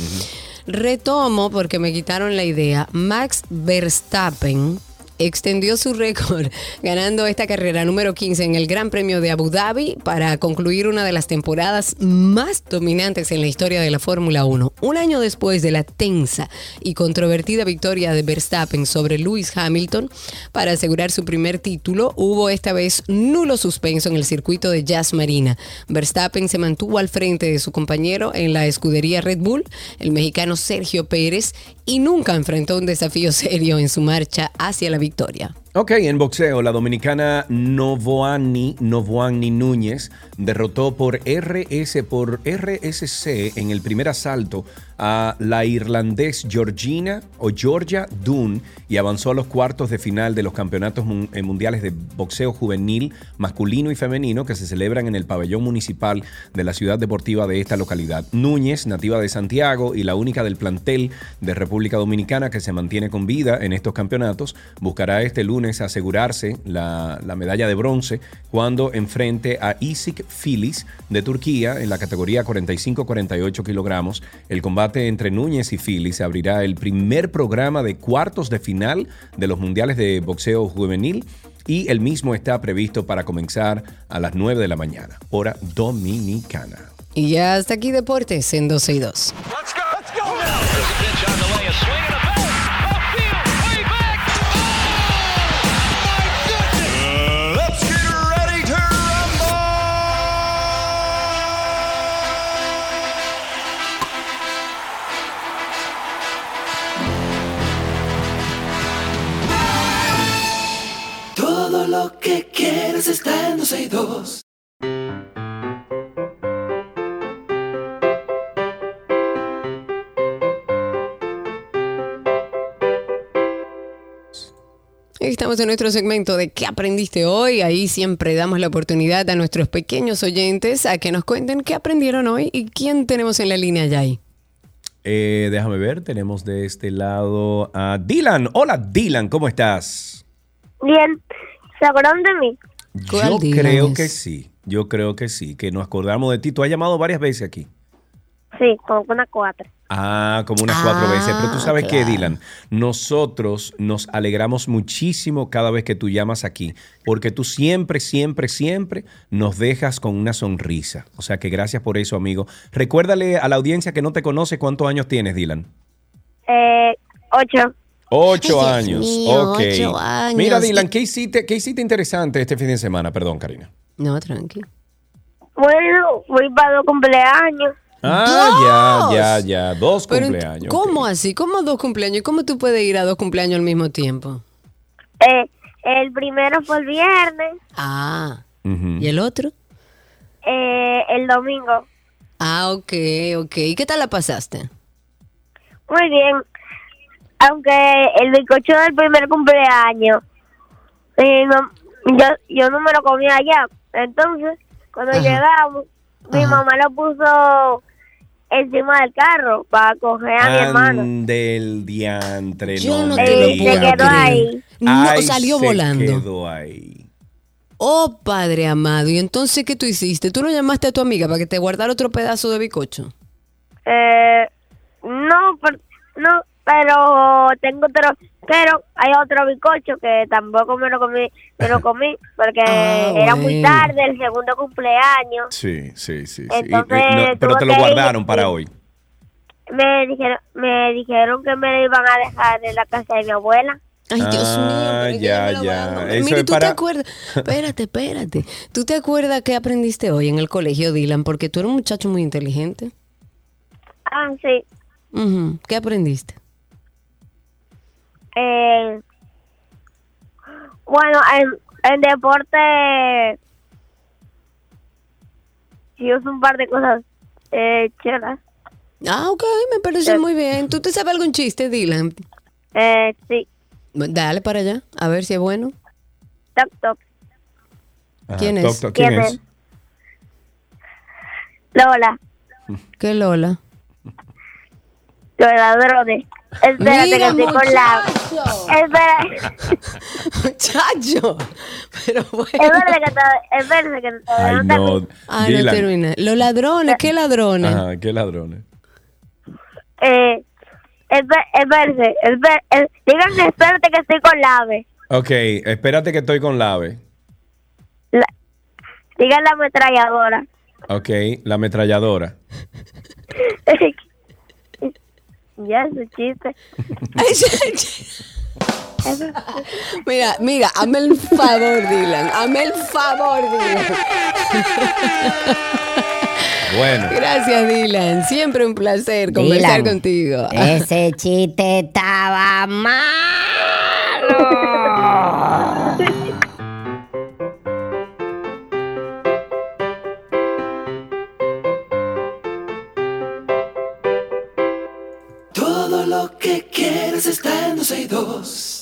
Retomo porque me quitaron la idea. Max Verstappen extendió su récord <laughs> ganando esta carrera número 15 en el Gran Premio de Abu Dhabi para concluir una de las temporadas más dominantes en la historia de la Fórmula 1. Un año después de la tensa y controvertida victoria de Verstappen sobre Lewis Hamilton para asegurar su primer título, hubo esta vez nulo suspenso en el circuito de Jazz Marina. Verstappen se mantuvo al frente de su compañero en la escudería Red Bull, el mexicano Sergio Pérez, y nunca enfrentó un desafío <laughs> serio en su marcha hacia la victoria. Ok, en boxeo, la dominicana Novoani, Novoani Núñez derrotó por RS por RSC en el primer asalto a la irlandés Georgina o Georgia Dunn y avanzó a los cuartos de final de los campeonatos eh, mundiales de boxeo juvenil masculino y femenino que se celebran en el pabellón municipal de la ciudad deportiva de esta localidad. Núñez, nativa de Santiago y la única del plantel de República Dominicana que se mantiene con vida en estos campeonatos, buscará este lunes asegurarse la, la medalla de bronce cuando enfrente a Isik Filis de Turquía en la categoría 45-48 kilogramos. El combate entre Núñez y Filis abrirá el primer programa de cuartos de final de los mundiales de boxeo juvenil y el mismo está previsto para comenzar a las 9 de la mañana, hora dominicana. Y ya hasta aquí deportes en 12 y 2. Let's go. Let's go lo que quieres está en 12 y 2. Estamos en nuestro segmento de ¿Qué aprendiste hoy? Ahí siempre damos la oportunidad a nuestros pequeños oyentes a que nos cuenten qué aprendieron hoy y quién tenemos en la línea ya ahí. Eh, déjame ver, tenemos de este lado a Dylan. Hola Dylan, ¿cómo estás? Bien, ¿se acuerdan de mí? ¿Cuál Yo creo es? que sí, yo creo que sí, que nos acordamos de ti. Tú has llamado varias veces aquí. Sí, como una cuatro. Ah, como unas cuatro Ah, veces. Pero tú sabes qué, claro. Dylan, nosotros nos alegramos muchísimo cada vez que tú llamas aquí, porque tú siempre, siempre, siempre nos dejas con una sonrisa. O sea que gracias por eso, amigo. Recuérdale a la audiencia que no te conoce cuántos años tienes, Dylan. Eh, ocho. Ocho Ay, años. mío, ok. ocho años. Mira, Dylan, ¿qué hiciste, ¿qué hiciste interesante este fin de semana? Perdón, Karina. No, tranqui. Bueno, fui para dos cumpleaños. Ah, ¡Dos! ya, ya, ya. Dos Pero, cumpleaños. ¿Cómo así? ¿Cómo dos cumpleaños? ¿Y ¿Cómo tú puedes ir a dos cumpleaños al mismo tiempo? Eh, el primero fue el viernes, Ah. ¿y el otro? eh, el domingo. Ah, ok, ok. ¿Y qué tal la pasaste? Muy bien. Aunque el bizcocho del primer cumpleaños, eh, no- yo, yo no me lo comía allá. Entonces, cuando Ajá. llegamos, mi Ajá. mamá lo puso encima del carro para coger a mi hermano. Del diantre, Yo no, no me te lo Eh, se quedó creer. ahí. No, Ay, salió se volando. quedó ahí. Oh, padre amado. ¿Y entonces qué tú hiciste? ¿Tú no llamaste a tu amiga para que te guardara otro pedazo de bicocho? Eh, no, no, pero tengo otro, pero hay otro bizcocho que tampoco me lo comí, me lo comí porque <laughs> Ah, era muy tarde, el segundo cumpleaños. Sí, sí, sí. sí. Entonces, Y- y no, pero te lo ir- guardaron para hoy. Me dijeron, me dijeron que me lo iban a dejar en la casa de mi abuela. Ay, Dios mío. Ah, que ya, ya. guardo. Eso Mire, es ¿tú para- te acuerdas? <laughs> Espérate, espérate. ¿Tú te acuerdas qué aprendiste hoy en el colegio, Dylan? Porque tú eres un muchacho muy inteligente. Ah, sí. Ujú. ¿Qué aprendiste? Eh, bueno, en, en deporte yo uso un par de cosas eh, chulas. Ah, ok, me parece muy bien. ¿Tú te sabes algún chiste, Dylan? Eh, sí, Dale para allá, a ver si es bueno. toc toc. Ajá, ¿Quién toc, es? toc, ¿Quién ¿Quién es? es? Lola, ¿Qué Lola? los ladrones. Espérate Mira, que estoy con la... muchacho. Espera, <laughs> Muchacho. Pero bueno. espérate que todavía, espérate que todavía Ay, no no. termino. Ah, no termina. Los ladrones, ¿qué ladrones? Ajá, qué ladrones. Eh, espérate, eh, díganme, espérate que estoy con la ave. Ok, espérate que estoy con la ave. La, digan la ametralladora. Ok, la ametralladora. <laughs> ya, ese chiste. Eso- Mira, mira, hazme el favor, Dylan. Hazme el favor, Dylan. Bueno, Gracias, Dylan. Siempre un placer conversar Dylan, contigo. Ese chiste estaba malo. <laughs> está en 12 y 2.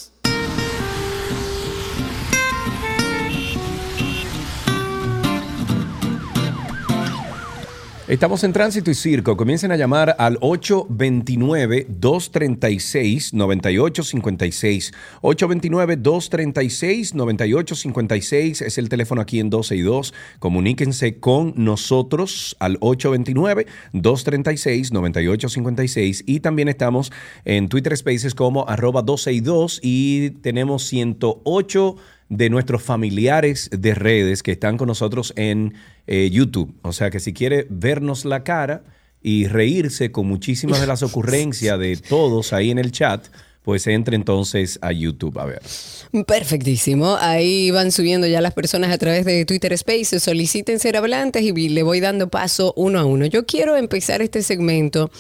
Estamos en Tránsito y Circo. Comiencen a llamar al 829-236-9856. 829-236-9856 es el teléfono aquí en 12 y 2. Comuníquense con nosotros al 829-236-9856. Y también estamos en Twitter Spaces como arroba 12 y 2 y tenemos 108 de nuestros familiares de redes que están con nosotros en eh, YouTube. O sea que si quiere vernos la cara y reírse con muchísimas de las <laughs> ocurrencias de todos ahí en el chat, pues entre entonces a YouTube a ver. Perfectísimo. Ahí van subiendo ya las personas a través de Twitter Spaces. Soliciten ser hablantes y le voy dando paso uno a uno. Yo quiero empezar este segmento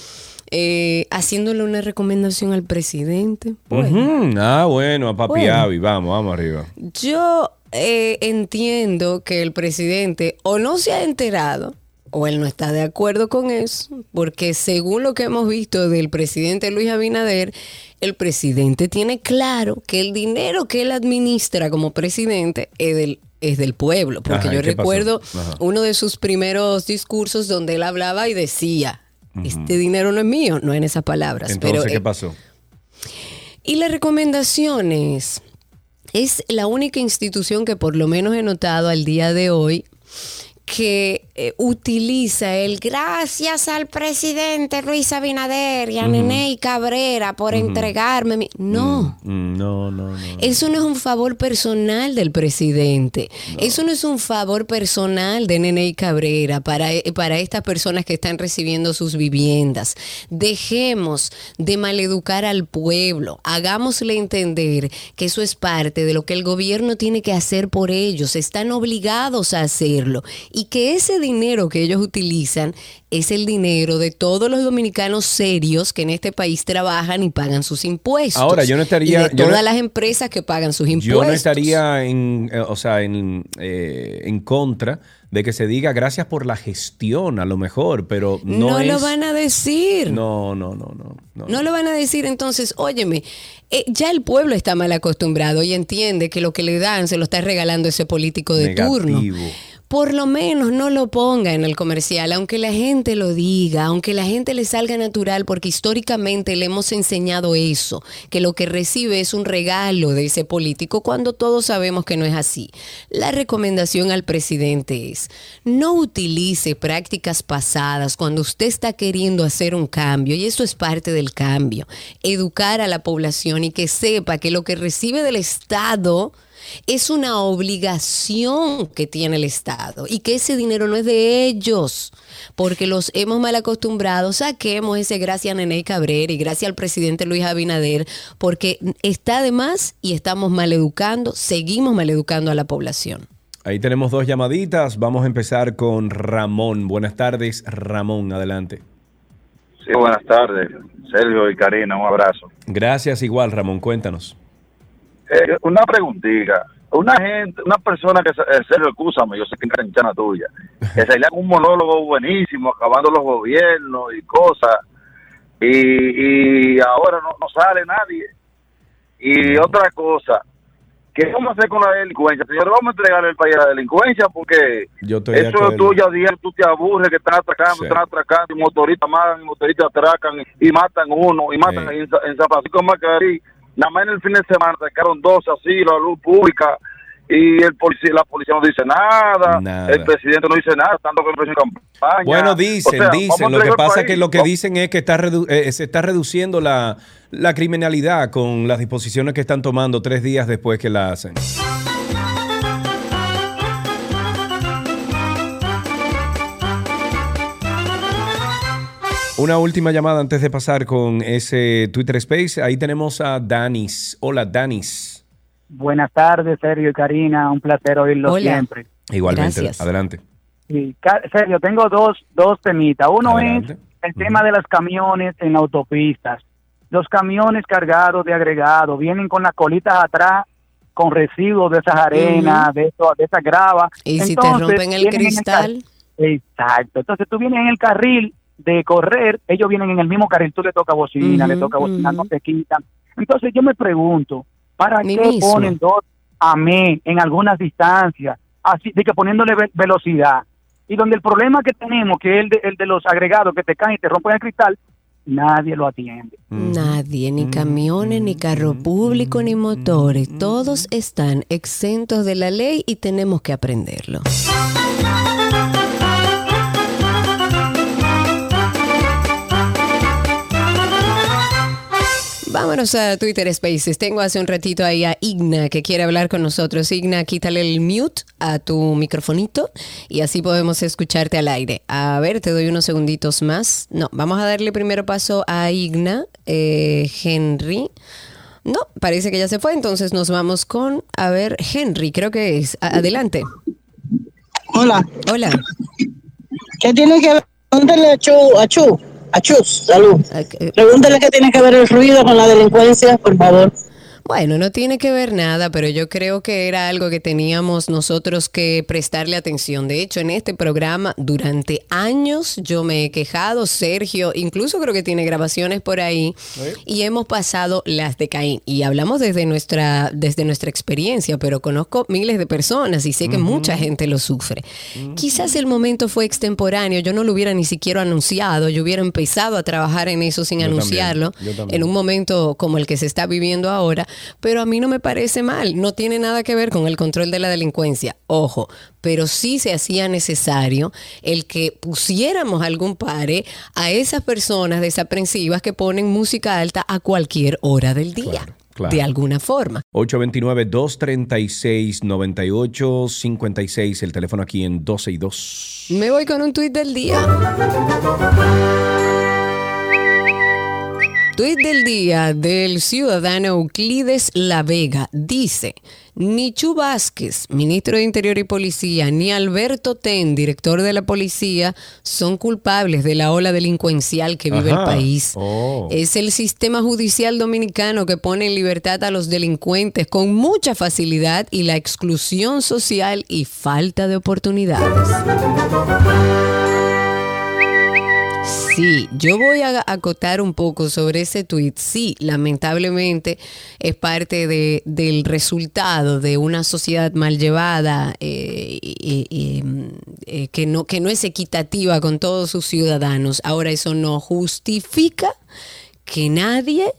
eh, haciéndole una recomendación al presidente. Bueno. Ah, bueno, a Papi Bueno. Avi, vamos, vamos arriba. Yo eh, entiendo que el presidente o no se ha enterado o él no está de acuerdo con eso, porque según lo que hemos visto del presidente Luis Abinader, el presidente tiene claro que el dinero que él administra como presidente es del es del pueblo, porque Ajá, ¿y yo recuerdo uno de sus primeros discursos donde él hablaba y decía, este dinero no es mío, no en esas palabras, Entonces, pero ¿qué eh, pasó? y las recomendaciones es la única institución que por lo menos he notado al día de hoy que eh, utiliza el gracias al presidente Luis Abinader y a Nene Cabrera por entregarme mi... No. Mm, no, no, no. Eso no es un favor personal del presidente. Eso no es un favor personal de Nene y Cabrera para, eh, para estas personas que están recibiendo sus viviendas. Dejemos de maleducar al pueblo. Hagámosle entender que eso es parte de lo que el gobierno tiene que hacer por ellos. Están obligados a hacerlo. Y que ese dinero que ellos utilizan es el dinero de todos los dominicanos serios que en este país trabajan y pagan sus impuestos. Ahora, yo no estaría- Y de yo no- todas las empresas que pagan sus impuestos. Yo no estaría en, eh, o sea, en, eh, en contra de que se diga gracias por la gestión, a lo mejor, pero no, No, es... lo van a decir. No, no, no, no. no. No lo van a decir, entonces, óyeme, eh, ya el pueblo está mal acostumbrado y entiende que lo que le dan se lo está regalando ese político de turno. Por lo menos no lo ponga en el comercial, aunque la gente lo diga, aunque la gente le salga natural, porque históricamente le hemos enseñado eso, que lo que recibe es un regalo de ese político, cuando todos sabemos que no es así. La recomendación al presidente es, no utilice prácticas pasadas cuando usted está queriendo hacer un cambio, y eso es parte del cambio, educar a la población y que sepa que lo que recibe del Estado es una obligación que tiene el Estado y que ese dinero no es de ellos, porque los hemos mal acostumbrado. Saquemos ese gracias a Nene Cabrera y gracias al presidente Luis Abinader, porque está de más y estamos maleducando, seguimos maleducando a la población. Ahí tenemos dos llamaditas. Vamos a empezar con Ramón. Buenas tardes, Ramón. Adelante. Sí, buenas tardes, Sergio y Karina, un abrazo. Gracias igual, Ramón. Cuéntanos. Eh, una preguntita. Una gente, una persona que, se- eh, Sergio, escúchame, yo sé que es canchana tuya, <laughs> que se le haga un monólogo buenísimo, acabando los gobiernos y cosas, y, y ahora no, no sale nadie. Y otra cosa, ¿qué vamos a hacer con la delincuencia? Señores, vamos a entregar el país a la delincuencia porque eso tú ya día tú te aburres que están atracando, Sí. están atracando, y motoristas matan, y motoristas atracan y matan uno, y matan Sí. en, en San Francisco de Macorís. Nada más en el fin de semana sacaron dos así, la luz pública, y el policía, la policía no dice nada, Nada. el presidente no dice nada, tanto que el campaña. Bueno, dicen, O sea, vamos dicen. Lo que pasa es que lo que dicen es que está redu- eh, se está reduciendo la, la criminalidad con las disposiciones que están tomando tres días después que la hacen. Una última llamada antes de pasar con ese Twitter Space. Ahí tenemos a Danis. Hola, Danis. Buenas tardes, Sergio y Karina. Un placer oírlo Hola. siempre. Igualmente, Gracias. adelante. Sí, Sergio, tengo dos, dos temitas. Uno Adelante. es el tema de los camiones en autopistas. Los camiones cargados de agregado vienen con las colitas atrás con residuos de esas arenas, de, eso, de esa grava. Y si te rompen el cristal, Exacto. Entonces tú vienes en el carril de correr, ellos vienen en el mismo carril, tú le toca bocina, le toca bocina, no te quitan. Entonces yo me pregunto, ¿para Ni qué mismo. ponen dos AME en algunas distancias? Así de que poniéndole ve- velocidad. Y donde el problema que tenemos, que es el de, el de los agregados que te caen y te rompen el cristal, nadie lo atiende. nadie, ni camiones, ni carro público, ni motores, todos están exentos de la ley y tenemos que aprenderlo. Vámonos a Twitter Spaces. Tengo hace un ratito ahí a Igna que quiere hablar con nosotros. Igna, quítale el mute a tu microfonito y así podemos escucharte al aire. A ver, te doy unos segunditos más. No, vamos a darle primero paso a Igna, eh, Henry. No, parece que ya se fue, entonces nos vamos con, a ver, Henry, creo que es. A- adelante. Hola, Hola. ¿qué tiene que ver? Pregúntale a Chu, a Chu, a Chus, salud. Pregúntale qué tiene que ver el ruido con la delincuencia, por favor. Bueno, no tiene que ver nada, pero yo creo que era algo que teníamos nosotros que prestarle atención. De hecho, en este programa, durante años yo me he quejado, Sergio, incluso creo que tiene grabaciones por ahí, y hemos pasado las de Caín. Y hablamos desde nuestra, desde nuestra experiencia, pero conozco miles de personas y sé que mucha gente lo sufre. Quizás el momento fue extemporáneo, yo no lo hubiera ni siquiera anunciado, yo hubiera empezado a trabajar en eso sin Yo anunciarlo, también. en un momento como el que se está viviendo ahora, pero a mí no me parece mal, no tiene nada que ver con el control de la delincuencia, ojo, pero sí se hacía necesario el que pusiéramos algún pare a esas personas desaprensivas que ponen música alta a cualquier hora del día, claro. de alguna forma. 829-236-9856, el teléfono aquí en 12 y 2. Me voy con un tuit del día. Tuit del día del ciudadano Euclides La Vega dice, ni Chu Vázquez, ministro de Interior y Policía, ni Alberto Ten, director de la policía, son culpables de la ola delincuencial que vive Ajá. el país. Oh. Es el sistema judicial dominicano que pone en libertad a los delincuentes con mucha facilidad y la exclusión social y falta de oportunidades. Sí, yo voy a acotar un poco sobre ese tuit. Sí, lamentablemente es parte de- del resultado de una sociedad mal llevada eh, eh, que, no, que no es equitativa con todos sus ciudadanos. Ahora eso no justifica que nadie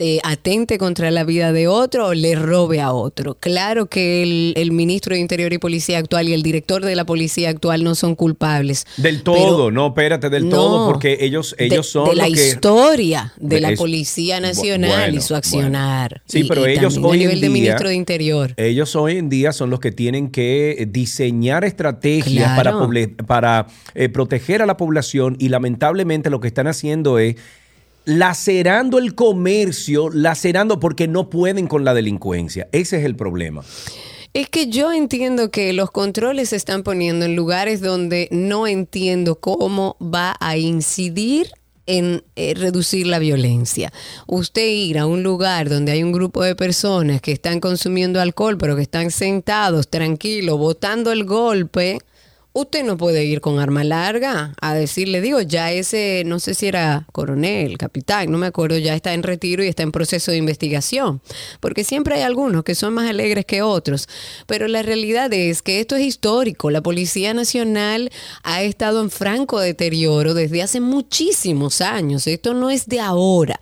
eh, atente contra la vida de otro o le robe a otro. Claro que el, el ministro de Interior y Policía actual y el director de la policía actual no son culpables. Del todo, no, espérate, del No. todo, porque ellos, de- ellos son de la que... historia de la Policía Nacional bueno, y su accionar. Sí, Y- pero y ellos hoy a nivel en de día, ministro de Interior. Ellos hoy en día son los que tienen que diseñar estrategias Claro. para, poble- para eh, proteger a la población y lamentablemente lo que están haciendo es lacerando el comercio, lacerando porque no pueden con la delincuencia. Ese es el problema. Es que yo entiendo que los controles se están poniendo en lugares donde no entiendo cómo va a incidir en eh, reducir la violencia. Usted ir a un lugar donde hay un grupo de personas que están consumiendo alcohol, pero que están sentados, tranquilos, botando el golpe. Usted no puede ir con arma larga a decirle, digo, ya ese, no sé si era coronel, capitán, no me acuerdo, ya está en retiro y está en proceso de investigación. Porque siempre hay algunos que son más alegres que otros. Pero la realidad es que esto es histórico. La Policía Nacional ha estado en franco deterioro desde hace muchísimos años. Esto no es de ahora.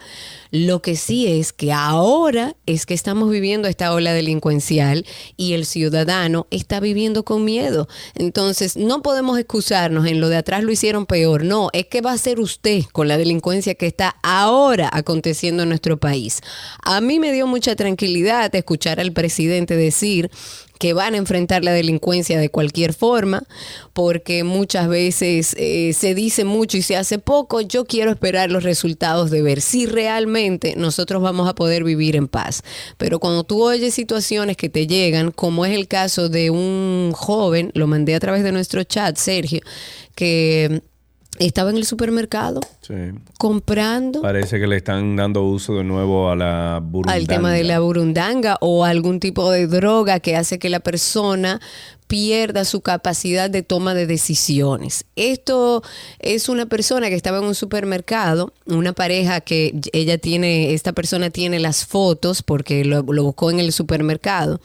Lo que sí es que ahora es que estamos viviendo esta ola delincuencial y el ciudadano está viviendo con miedo. Entonces, no podemos excusarnos en lo de atrás lo hicieron peor. No, es que va a ser usted con la delincuencia que está ahora aconteciendo en nuestro país. A mí me dio mucha tranquilidad escuchar al presidente decir que van a enfrentar la delincuencia de cualquier forma, porque muchas veces eh, se dice mucho y se hace poco. Yo quiero esperar los resultados de ver si realmente nosotros vamos a poder vivir en paz. Pero cuando tú oyes situaciones que te llegan, como es el caso de un joven, lo mandé a través de nuestro chat, Sergio, que estaba en el supermercado Sí. comprando Parece que le están dando uso de nuevo a la burundanga. al tema de la burundanga o algún tipo de droga que hace que la persona pierda su capacidad de toma de decisiones. Esto es una persona que estaba en un supermercado, una pareja que ella tiene, esta persona tiene las fotos porque lo, lo buscó en el supermercado.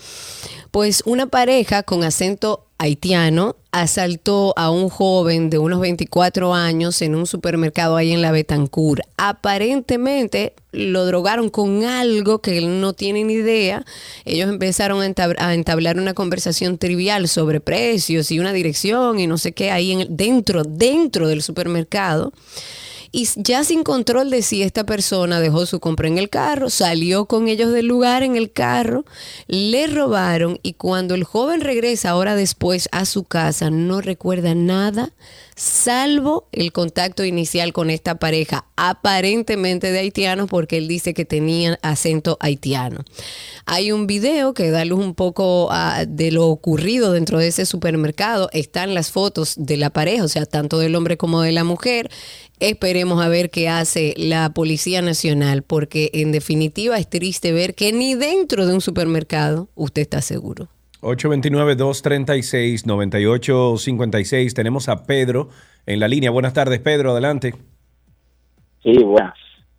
Pues una pareja con acento haitiano asaltó a un joven de unos 24 años en un supermercado ahí en la Betancur. Aparentemente lo drogaron con algo que él no tiene ni idea. Ellos empezaron a entablar una conversación trivial sobre precios y una dirección y no sé qué ahí en el- dentro, dentro del supermercado. Y ya sin control de si esta persona dejó su compra en el carro, salió con ellos del lugar en el carro, le robaron y cuando el joven regresa ahora después a su casa no recuerda nada salvo el contacto inicial con esta pareja aparentemente de haitianos porque él dice que tenían acento haitiano. Hay un video que da luz un poco ah, de lo ocurrido dentro de ese supermercado. Están las fotos de la pareja, o sea, tanto del hombre como de la mujer. Esperemos a ver qué hace la Policía Nacional, porque en definitiva es triste ver que ni dentro de un supermercado usted está seguro. 829-236-9856. Tenemos a Pedro en la línea. Buenas tardes, Pedro, adelante. Sí, buenas.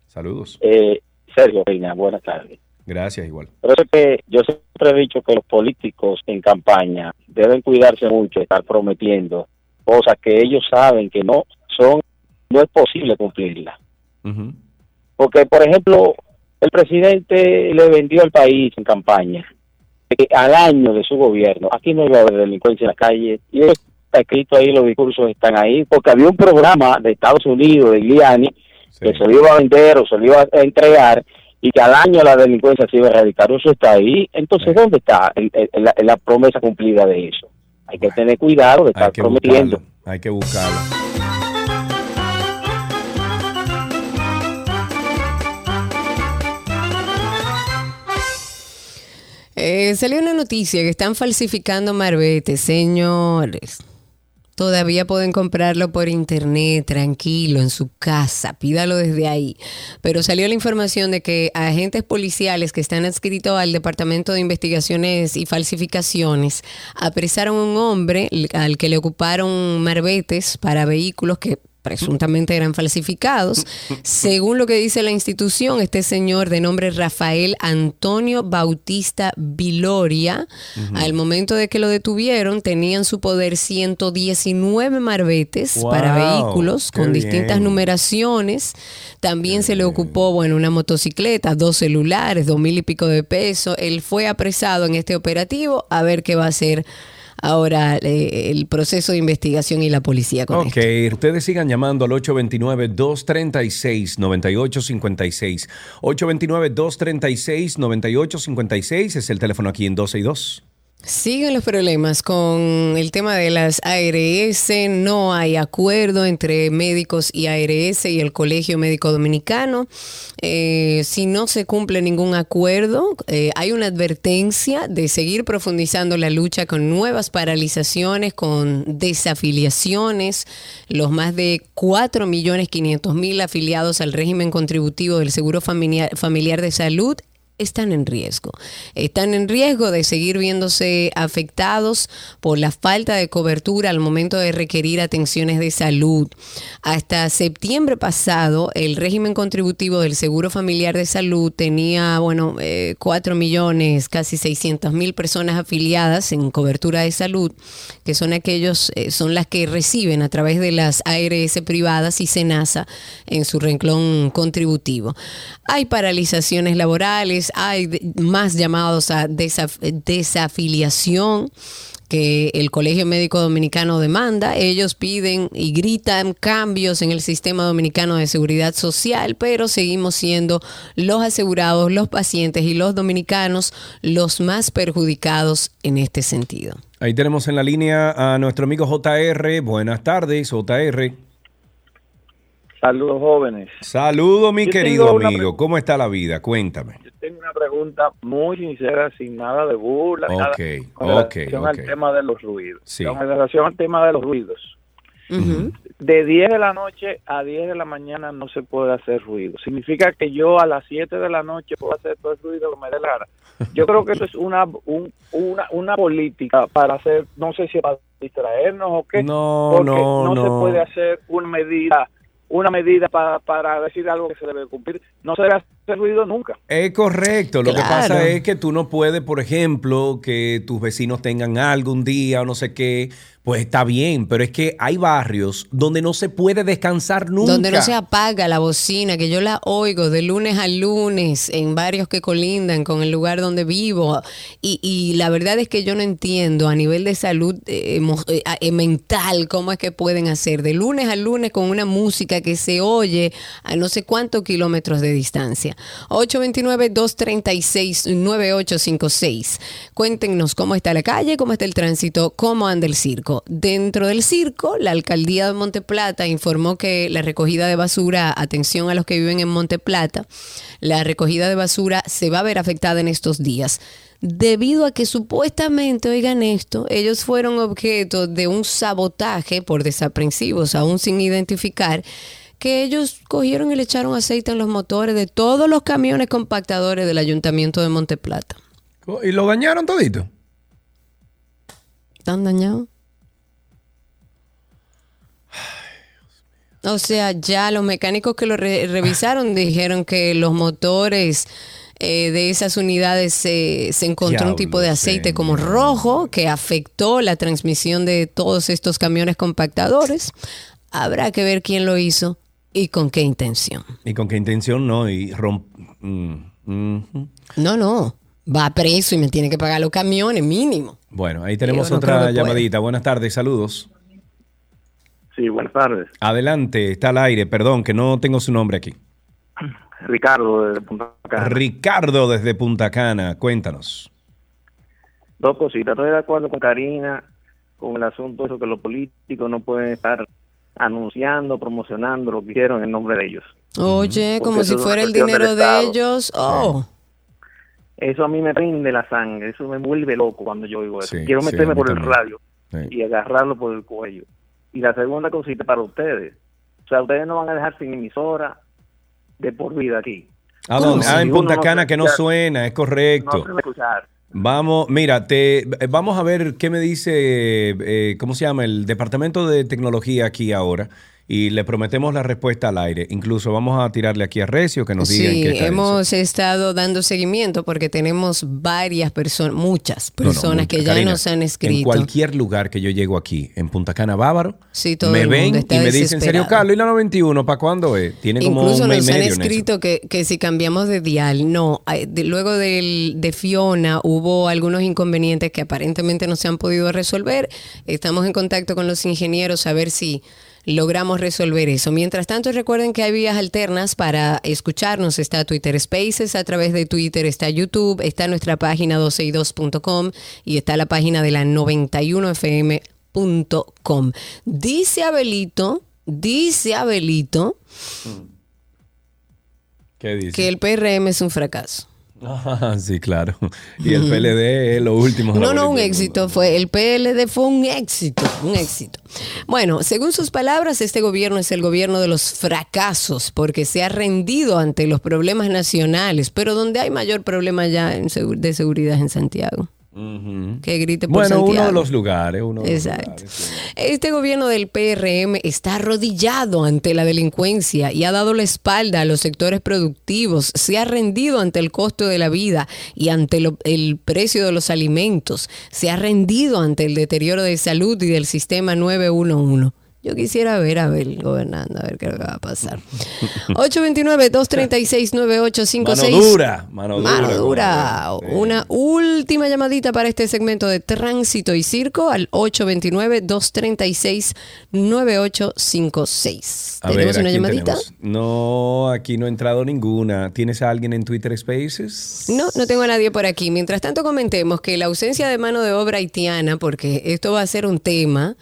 Saludos. Eh, Sergio Reina, buenas tardes. Gracias, igual. Por eso es que yo siempre he dicho que los políticos en campaña deben cuidarse mucho de estar prometiendo cosas que ellos saben que no son, no es posible cumplirlas. Porque, por ejemplo, el presidente le vendió al país en campaña que al año de su gobierno, aquí no iba a haber delincuencia en la calle, y eso está escrito ahí, los discursos están ahí, porque había un programa de Estados Unidos, de Giuliani, que se lo iba a vender o se lo iba a entregar, y que al año la delincuencia se iba a erradicar. Eso está ahí. Entonces, ¿dónde está el- el- el- la, la promesa cumplida de eso? Hay que tener cuidado de estar Hay prometiendo. buscarlo. Hay que buscarlo. Eh, salió una noticia que están falsificando marbetes, señores. Todavía pueden comprarlo por internet, tranquilo, en su casa, pídalo desde ahí. Pero salió la información de que agentes policiales que están adscritos al Departamento de Investigaciones y Falsificaciones apresaron a un hombre al que le ocuparon marbetes para vehículos que presuntamente eran falsificados. Según lo que dice la institución, este señor de nombre Rafael Antonio Bautista Viloria, al momento de que lo detuvieron, tenía en su poder 119 marbetes Wow, para vehículos con distintas bien. numeraciones. También se le ocupó, bueno, una motocicleta, dos celulares, dos mil y pico de pesos. Él fue apresado en este operativo a ver qué va a hacer ahora eh, el proceso de investigación y la policía con Ok, ustedes sigan llamando al 829-236-9856. 829-236-9856 es el teléfono aquí en 12 y 2. Siguen los problemas con el tema de las ARS. No hay acuerdo entre médicos y ARS y el Colegio Médico Dominicano. Eh, si no se cumple ningún acuerdo, eh, hay una advertencia de seguir profundizando la lucha con nuevas paralizaciones, con desafiliaciones. Los más de 4.500.000 afiliados al régimen contributivo del Seguro Familiar, Familiar de Salud están en riesgo. Están en riesgo de seguir viéndose afectados por la falta de cobertura al momento de requerir atenciones de salud. Hasta septiembre pasado, el régimen contributivo del Seguro Familiar de Salud tenía, bueno, eh, 4 millones, casi 600 mil personas afiliadas en cobertura de salud, que son aquellos, eh, son las que reciben a través de las ARS privadas y SENASA en su renglón contributivo. Hay paralizaciones laborales, hay de- más llamados a desaf- desafiliación que el Colegio Médico Dominicano demanda. Ellos piden y gritan cambios en el sistema dominicano de seguridad social, pero seguimos siendo los asegurados, los pacientes y los dominicanos los más perjudicados en este sentido. Ahí tenemos en la línea a nuestro amigo JR. Buenas tardes, JR. Saludos jóvenes. Saludo, mi Yo querido amigo. ¿Cómo está la vida? Cuéntame. Tengo una pregunta muy sincera, sin nada de burla, ni nada, Ok, con ok, relación al tema de los ruidos. Sí. Con relación al tema de los ruidos. De 10 de la noche a 10 de la mañana no se puede hacer ruido. Significa que yo a las 7 de la noche puedo hacer todo el ruido que me dé la gana. Yo creo que eso es una, un- una, una política para hacer, no sé si para distraernos o qué. No, porque no, se no. puede hacer una medida una medida para, para decir algo que se debe cumplir. No se debe hacer ruido nunca. Es correcto. Lo que pasa es que tú no puedes, por ejemplo, que tus vecinos tengan algo un día o no sé qué. Pues está bien, pero es que hay barrios donde no se puede descansar nunca. Donde no se apaga la bocina, que yo la oigo de lunes a lunes en barrios que colindan con el lugar donde vivo. Y, y la verdad es que yo no entiendo a nivel de salud eh, eh, eh, mental cómo es que pueden hacer de lunes a lunes con una música que se oye a no sé cuántos kilómetros de distancia. 829-236-9856. Cuéntenos cómo está la calle, cómo está el tránsito, cómo anda el circo. Dentro del circo, la alcaldía de Monteplata informó que la recogida de basura, atención a los que viven en Monteplata, la recogida de basura se va a ver afectada en estos días. Debido a que supuestamente, oigan esto, ellos fueron objeto de un sabotaje por desaprensivos, aún sin identificar, que ellos cogieron y le echaron aceite en los motores de todos los camiones compactadores del ayuntamiento de Monteplata. ¿Y lo dañaron todito? ¿Están dañados? O sea, ya los mecánicos que lo re- revisaron <laughs> dijeron que los motores eh, de esas unidades se se encontró un tipo de aceite como rojo que afectó la transmisión de todos estos camiones compactadores. Habrá que ver quién lo hizo y con qué intención. ¿Y con qué intención no? Y romp... mm. No, no. Va preso y me tiene que pagar los camiones mínimo. Bueno, ahí tenemos Yo otra llamadita. Buenas tardes, saludos. Sí, buenas tardes. Adelante, está al aire. Perdón, que no tengo su nombre aquí. Ricardo de Punta Cana. Ricardo desde Punta Cana, cuéntanos. Dos cositas. Estoy de acuerdo con Karina con el asunto eso que los políticos no pueden estar anunciando, promocionando lo que hicieron en nombre de ellos. Oye, Porque como si fuera el dinero de ellos. Oh. Eso a mí me rinde la sangre, eso me vuelve loco cuando yo oigo eso. Sí, Quiero meterme por el radio y agarrarlo por el cuello. Y la segunda cosita para ustedes. O sea, ustedes no van a dejar sin emisora de por vida aquí. Ah, en Punta Cana que no suena, es correcto. No escuchar. Vamos, mira, te, eh, vamos a ver qué me dice, eh, ¿cómo se llama? El Departamento de Tecnología aquí ahora. Y le prometemos la respuesta al aire. Incluso vamos a tirarle aquí a Recio que nos diga en Sí, qué está eso. hemos estado dando seguimiento porque tenemos varias personas, muchas No, no, personas mucha- que ya Karina, nos han En escrito. cualquier lugar que yo llego aquí, en Punta Cana Bávaro, Sí, todo me ven y me dicen, serio. Carlos, ¿y la 91 para cuándo es? Tiene como Incluso un mes nos han medio en escrito que, que si cambiamos de dial, no. De- luego del, de Fiona hubo algunos inconvenientes que aparentemente no se han podido resolver. Estamos en contacto con los ingenieros a ver si logramos resolver eso. Mientras tanto, recuerden que hay vías alternas para escucharnos. Está Twitter Spaces, a través de Twitter está YouTube, está nuestra página 12y2.com y está la página de la 91fm.com. Dice Abelito, dice Abelito ¿Qué dice? que el PRM es un fracaso. Ah, sí, claro. Y el PLD es lo último. No, no, un éxito fue. El PLD fue un éxito, un éxito. Bueno, según sus palabras, este gobierno es el gobierno de los fracasos porque se ha rendido ante los problemas nacionales, pero donde hay mayor problema ya de seguridad en Santiago. Que grite por Bueno, Santiago. uno de los lugares. Uno de los Exacto. Este gobierno del PRM está arrodillado ante la delincuencia y ha dado la espalda a los sectores productivos, se ha rendido ante el costo de la vida y ante lo- el precio de los alimentos, se ha rendido ante el deterioro de salud y del sistema 911. Yo quisiera ver a Abel gobernando, a ver qué es lo que va a pasar. <laughs> 829-236-9856. Mano dura, mano dura, Mano dura. Una última llamadita para este segmento de tránsito y circo al 829-236-9856. A ver, ¿Tenemos ¿a una llamadita? tenemos? No, aquí no ha entrado ninguna. ¿Tienes a alguien en Twitter Spaces? No, no tengo a nadie por aquí. Mientras tanto, comentemos que la ausencia de mano de obra haitiana, porque esto va a ser un tema,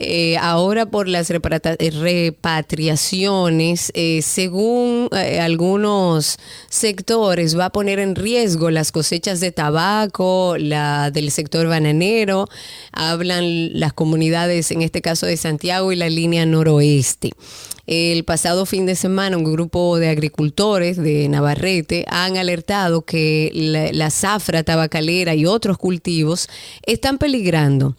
eh, ahora por las eh, repatriaciones, eh, según eh, algunos sectores, va a poner en riesgo las cosechas de tabaco, la del sector bananero, hablan las comunidades, en este caso de Santiago y la línea noroeste. El pasado fin de semana, un grupo de agricultores de Navarrete han alertado que la zafra tabacalera y otros cultivos están peligrando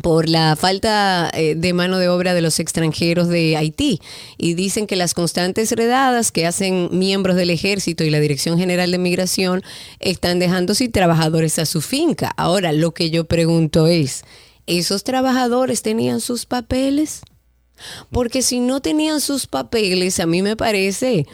por la falta eh, de mano de obra de los extranjeros de Haití y dicen que las constantes redadas que hacen miembros del ejército y la Dirección General de Migración están dejando sin trabajadores a su finca. Ahora, lo que yo pregunto es, ¿esos trabajadores tenían sus papeles? Porque si no tenían sus papeles, a mí me parece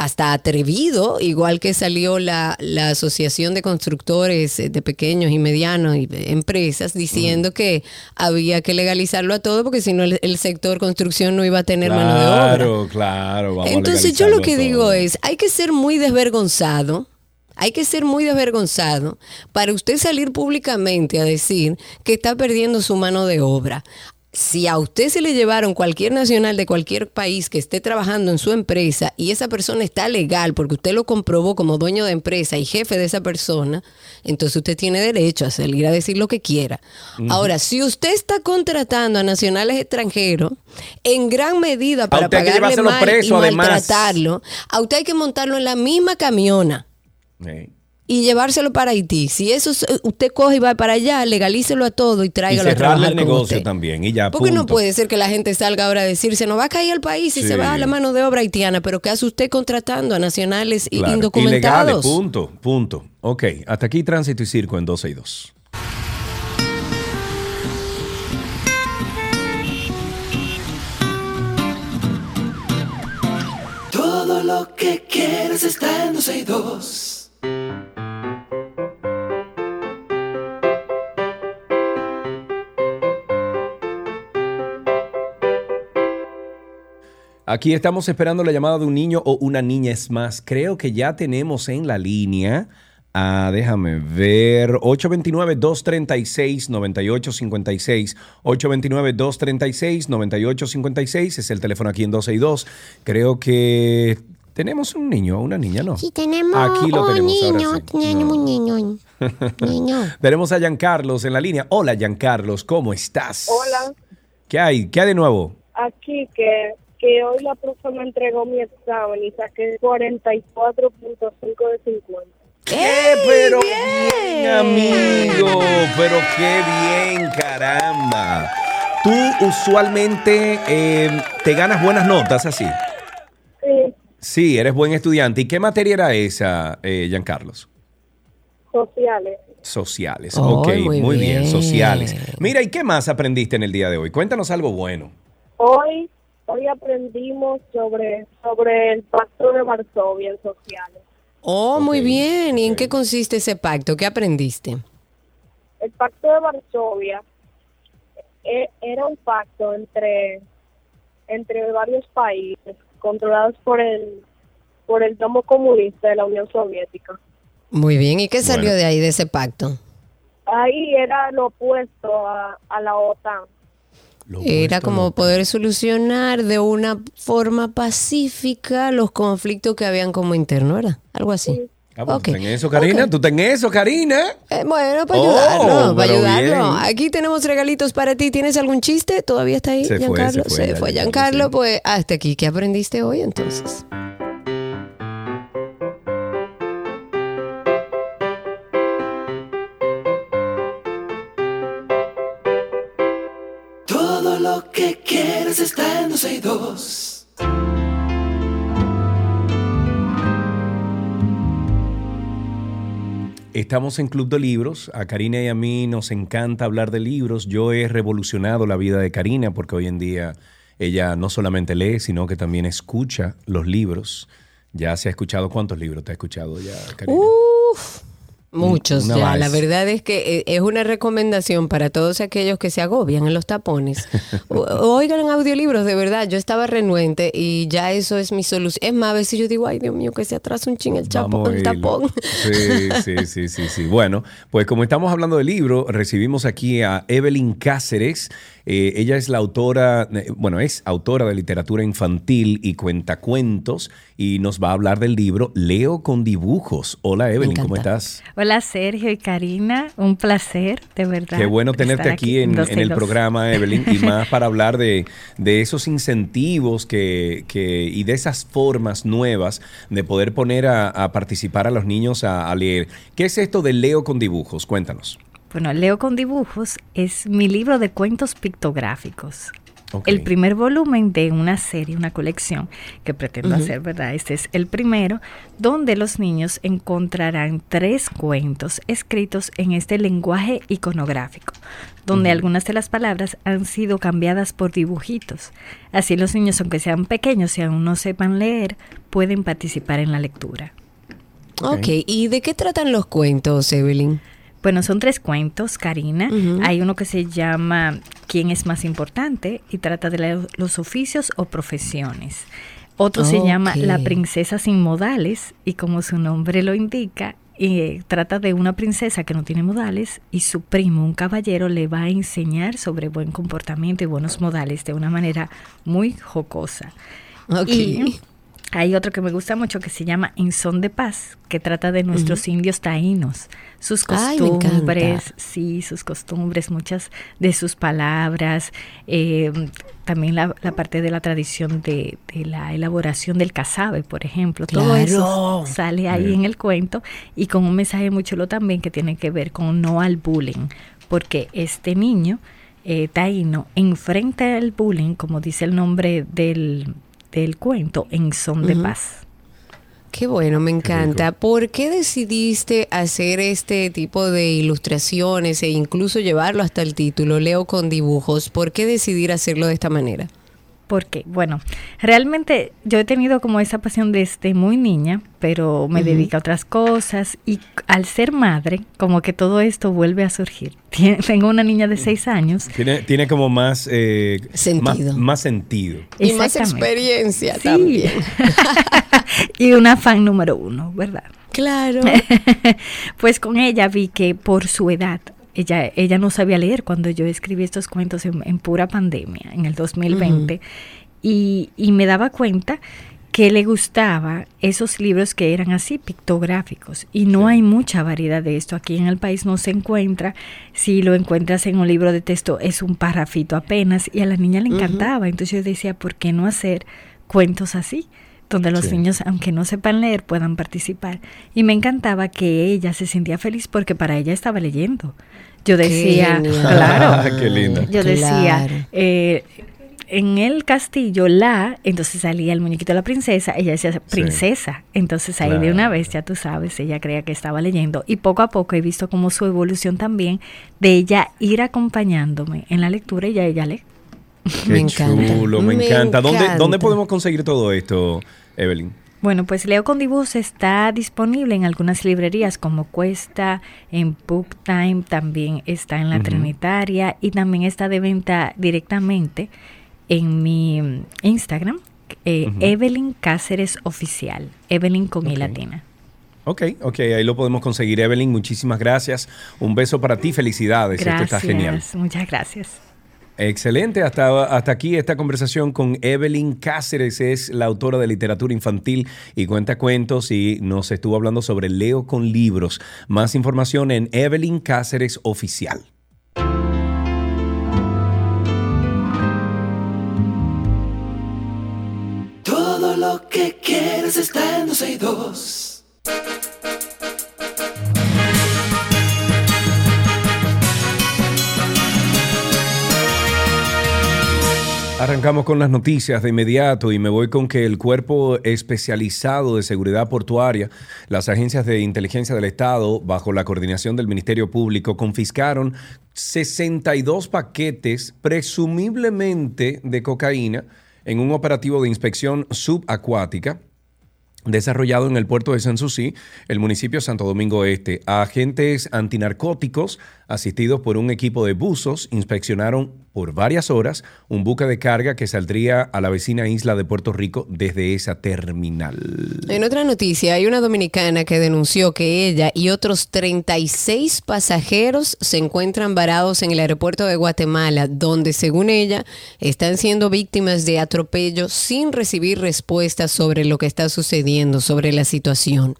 hasta atrevido, igual que salió la, la Asociación de Constructores eh, de Pequeños y Medianos y Empresas diciendo que había que legalizarlo a todo porque si no el, el sector construcción no iba a tener mano de obra. Claro, claro. Vamos a Entonces yo lo que todo. digo es, hay que ser muy desvergonzado, hay que ser muy desvergonzado para usted salir públicamente a decir que está perdiendo su mano de obra. Si a usted se le llevaron cualquier nacional de cualquier país que esté trabajando en su empresa y esa persona está legal porque usted lo comprobó como dueño de empresa y jefe de esa persona, entonces usted tiene derecho a salir a decir lo que quiera. Ahora, si usted está contratando a nacionales extranjeros, en gran medida para usted pagarle mal preso, y además. maltratarlo, a usted hay que montarlo en la misma camiona Sí. Y llevárselo para Haití. Si eso es- usted coge y va para allá, legalícelo a todo y Y tráigalo a cerrarle trabajar el con negocio usted. también y ya, Porque no puede ser que la gente salga ahora a decir, se nos va a caer el país y Sí. se va a la mano de obra haitiana, pero ¿qué hace usted contratando a nacionales Claro, indocumentados? Ilegales, punto, punto. Ok, hasta aquí tránsito y circo en 12 y 2. Todo lo que quieres está en 12 y 2. Aquí estamos esperando la llamada de un niño o una niña es más. Creo que ya tenemos en la línea. Ah, déjame ver. 829-236-9856. 829-236-9856 es el teléfono aquí en 12 y 2. Creo que tenemos un niño o una niña, ¿no? Sí, tenemos Aquí lo un tenemos niño, sí. tenemos un niño. <laughs> Niño. tenemos a Giancarlos en la línea. Hola, Giancarlos, ¿cómo estás? Hola, ¿Qué hay? ¿Qué hay de nuevo? aquí que, que hoy la profe me entregó mi examen y saqué 44.5 de 50. ¡Qué pero bien, amigo! Pero qué bien, caramba. Tú usualmente eh, te ganas buenas notas así. Sí, Sí, eres buen estudiante. ¿Y qué materia era esa, eh, Giancarlos? sociales. Sociales. Oh, ok, muy muy bien. bien. sociales. Mira, ¿y qué más aprendiste en el día de hoy? Cuéntanos algo bueno. Hoy, hoy aprendimos sobre, sobre el pacto de Varsovia en sociales. Oh, muy bien. ¿Y en qué consiste ese pacto? ¿Qué aprendiste? El pacto de Varsovia e- era un pacto entre, entre varios países controlados por el, por el domo comunista de la Unión Soviética. Muy bien. ¿Y qué salió Bueno. de ahí, de ese pacto? Ahí era lo opuesto a, a la OTAN. Era como poder solucionar de una forma pacífica los conflictos que habían como interno, ¿verdad? Algo así. Ah, pues, Ok. ¿Tú ten eso, Karina? ¿Tú ten eso, Karina? Eh, bueno, para Oh, ayudarlo, para ayudarlo. bien. Aquí tenemos regalitos para ti. ¿Tienes algún chiste? ¿Todavía está ahí, Se fue, Giancarlo? se fue, ya, ya, Giancarlo, pues hasta aquí. ¿Qué aprendiste hoy entonces? Quieres está en 12 y 2. Estamos en Club de Libros. A Karina y a mí nos encanta hablar de libros. Yo he revolucionado la vida de Karina porque hoy en día ella no solamente lee, sino que también escucha los libros. Ya se ha escuchado, ¿cuántos libros te ha escuchado ya, Karina? Uf, muchos ya. vez. La verdad es que eh, es una recomendación para todos aquellos que se agobian en los tapones. <laughs> Oigan audiolibros, de verdad. Yo estaba renuente y ya eso es mi solución. Es más, a veces yo digo, ay Dios mío, que se atrasa un ching el, chapo, el tapón. Sí, sí, sí, sí, sí. Bueno, pues como estamos hablando de libro, recibimos aquí a Evelyn Cáceres. Eh, ella es la autora, bueno, es autora de literatura infantil y cuentacuentos y nos va a hablar del libro Leo con dibujos. Hola Evelyn, ¿cómo estás? Hola Sergio y Karina, un placer, de verdad. Qué bueno tenerte aquí en, el programa, Evelyn, y <laughs> más para hablar de, de esos incentivos que, que- y de esas formas nuevas de poder poner a, a participar a los niños a, a leer. ¿Qué es esto de Leo con dibujos? Cuéntanos. Bueno, Leo con dibujos es mi libro de cuentos pictográficos. El primer volumen de una serie, una colección que pretendo hacer, ¿verdad? Este es el primero, donde los niños encontrarán tres cuentos escritos en este lenguaje iconográfico, donde algunas de las palabras han sido cambiadas por dibujitos. Así los niños, aunque sean pequeños y aún no sepan leer, pueden participar en la lectura. ok, ¿y de qué tratan los cuentos, Evelyn? Bueno, son tres cuentos, Karina. Hay uno que se llama ¿Quién es más importante? y trata de la- los oficios o profesiones. Otro se llama. La princesa sin modales y como su nombre lo indica, eh, trata de una princesa que no tiene modales y su primo, un caballero, le va a enseñar sobre buen comportamiento y buenos modales de una manera muy jocosa. Y hay otro que me gusta mucho que se llama En Son de Paz, que trata de nuestros indios taínos, sus Ay, costumbres, sí, sus costumbres, muchas de sus palabras, eh, también la, la parte de la tradición de, de la elaboración del casabe, por ejemplo. Todo eso sale ahí Bien. en el cuento y con un mensaje muy chulo también que tiene que ver con no al bullying, porque este niño eh, taíno enfrenta el bullying, como dice el nombre del, del cuento, en son de paz. Qué bueno, me encanta. ¿Por qué decidiste hacer este tipo de ilustraciones e incluso llevarlo hasta el título, Leo con dibujos? ¿Por qué decidir hacerlo de esta manera? Porque, bueno, realmente yo he tenido como esa pasión desde muy niña, pero me Ujú. dedico a otras cosas y al ser madre, como que todo esto vuelve a surgir. <laughs> Tien- Tengo una niña de seis años. Tiene, tiene como más, eh, Sentido. Más, más sentido. Y más experiencia Sí. también. <laughs> y una fan número uno, ¿verdad? Claro. <laughs> pues con ella vi que por su edad, ella, ella no sabía leer cuando yo escribí estos cuentos en, en pura pandemia, en el 2020, y, y me daba cuenta que le gustaba esos libros que eran así pictográficos. Y no hay mucha variedad de esto. Aquí en el país no se encuentra. Si lo encuentras en un libro de texto es un parrafito apenas. Y a la niña le encantaba. Entonces yo decía ¿por qué no hacer cuentos así? Donde los Sí. niños, aunque no sepan leer, puedan participar. Y me encantaba que ella se sentía feliz porque para ella estaba leyendo. Yo Qué decía, genial. claro, <laughs> Qué linda. yo decía, Claro. eh, en el castillo, la, entonces salía el muñequito de la princesa, ella decía princesa, entonces ahí de una vez, ya tú sabes, ella creía que estaba leyendo y poco a poco he visto como su evolución también de ella ir acompañándome en la lectura y ya ella lee. Qué Me encanta. chulo, me, Me encanta. ¿Dónde, encanta. ¿Dónde podemos conseguir todo esto, Evelyn? Bueno, pues Leo con Dibujos está disponible en algunas librerías como Cuesta, en Book Time, también está en la. Trinitaria y también está de venta directamente en mi Instagram, eh. Evelyn Cáceres Oficial, Evelyn con I Ok. latina. Ok, ok, ahí lo podemos conseguir. Evelyn, muchísimas gracias. Un beso para ti, felicidades. Esto Gracias, está genial. muchas gracias. Excelente, hasta, hasta aquí esta conversación con Evelyn Cáceres, es la autora de literatura infantil y cuenta cuentos y nos estuvo hablando sobre Leo con libros. Más información en Evelyn Cáceres Oficial. Todo lo que quieres está en 262. Arrancamos con las noticias de inmediato y me voy con que el Cuerpo Especializado de Seguridad Portuaria, las agencias de inteligencia del Estado, bajo la coordinación del Ministerio Público, confiscaron 62 paquetes presumiblemente de cocaína en un operativo de inspección subacuática desarrollado en el puerto de Sanssouci, el municipio de Santo Domingo Este. Agentes antinarcóticos, asistidos por un equipo de buzos, inspeccionaron por varias horas un buque de carga que saldría a la vecina isla de Puerto Rico desde esa terminal. En otra noticia, hay una dominicana que denunció que ella y otros 36 pasajeros se encuentran varados en el aeropuerto de Guatemala, donde según ella están siendo víctimas de atropello sin recibir respuestas sobre lo que está sucediendo, sobre la situación.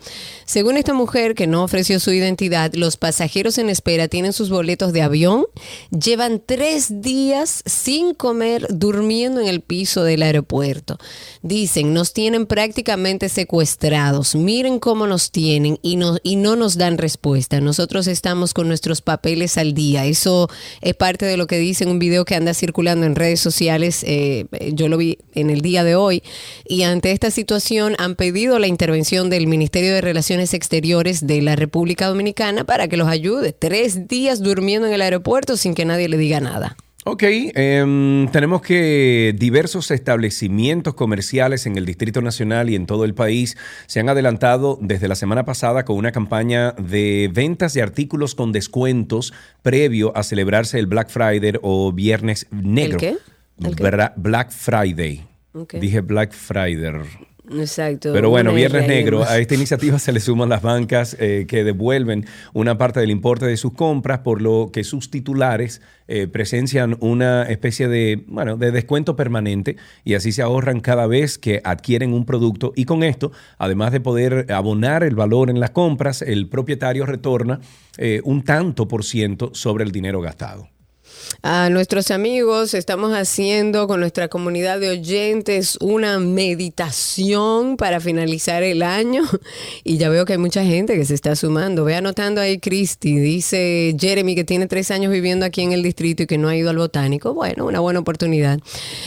Según esta mujer que no ofreció su identidad, los pasajeros en espera tienen sus boletos de avión, llevan tres días sin comer, durmiendo en el piso del aeropuerto. Dicen, nos tienen prácticamente secuestrados, miren cómo nos tienen y no, y no nos dan respuesta. Nosotros estamos con nuestros papeles al día. Eso es parte de lo que dice en un video que anda circulando en redes sociales. eh, yo lo vi en el día de hoy. Y ante esta situación han pedido la intervención del Ministerio de Relaciones Exteriores de la República Dominicana para que los ayude. Tres días durmiendo en el aeropuerto sin que nadie le diga nada. Ok, em, tenemos que diversos establecimientos comerciales en el Distrito Nacional y en todo el país se han adelantado desde la semana pasada con una campaña de ventas de artículos con descuentos previo a celebrarse el Black Friday o Viernes Negro. qué? ¿El qué? Black Friday. Dije Black Friday. Exacto. Pero bueno, Viernes Negro, a esta iniciativa se le suman las bancas eh, que devuelven una parte del importe de sus compras, por lo que sus titulares eh, presencian una especie de, bueno, de descuento permanente y así se ahorran cada vez que adquieren un producto y con esto, además de poder abonar el valor en las compras, el propietario retorna eh, un tanto por ciento sobre el dinero gastado. A nuestros amigos estamos haciendo con nuestra comunidad de oyentes una meditación para finalizar el año <laughs> y ya veo que hay mucha gente que se está sumando. Ve anotando ahí Cristi, dice Jeremy que tiene tres años viviendo aquí en el distrito y que no ha ido al botánico. Bueno, una buena oportunidad.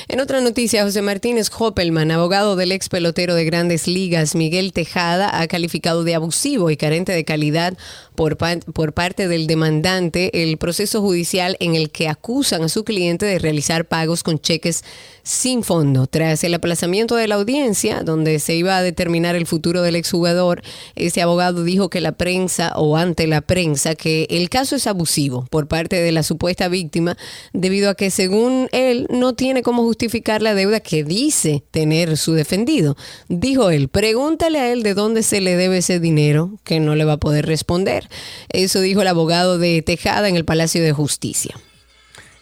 En otra noticia, José Martínez Hoppelman, abogado del ex pelotero de grandes ligas Miguel Tejada, ha calificado de abusivo y carente de calidad por, por parte del demandante el proceso judicial en el que acusan a su cliente de realizar pagos con cheques sin fondo. Tras el aplazamiento de la audiencia, donde se iba a determinar el futuro del exjugador, este abogado dijo que la prensa o ante la prensa que el caso es abusivo por parte de la supuesta víctima debido a que según él no tiene cómo justificar la deuda que dice tener su defendido. Dijo él, pregúntale a él de dónde se le debe ese dinero que no le va a poder responder. Eso dijo el abogado de Tejada en el Palacio de Justicia.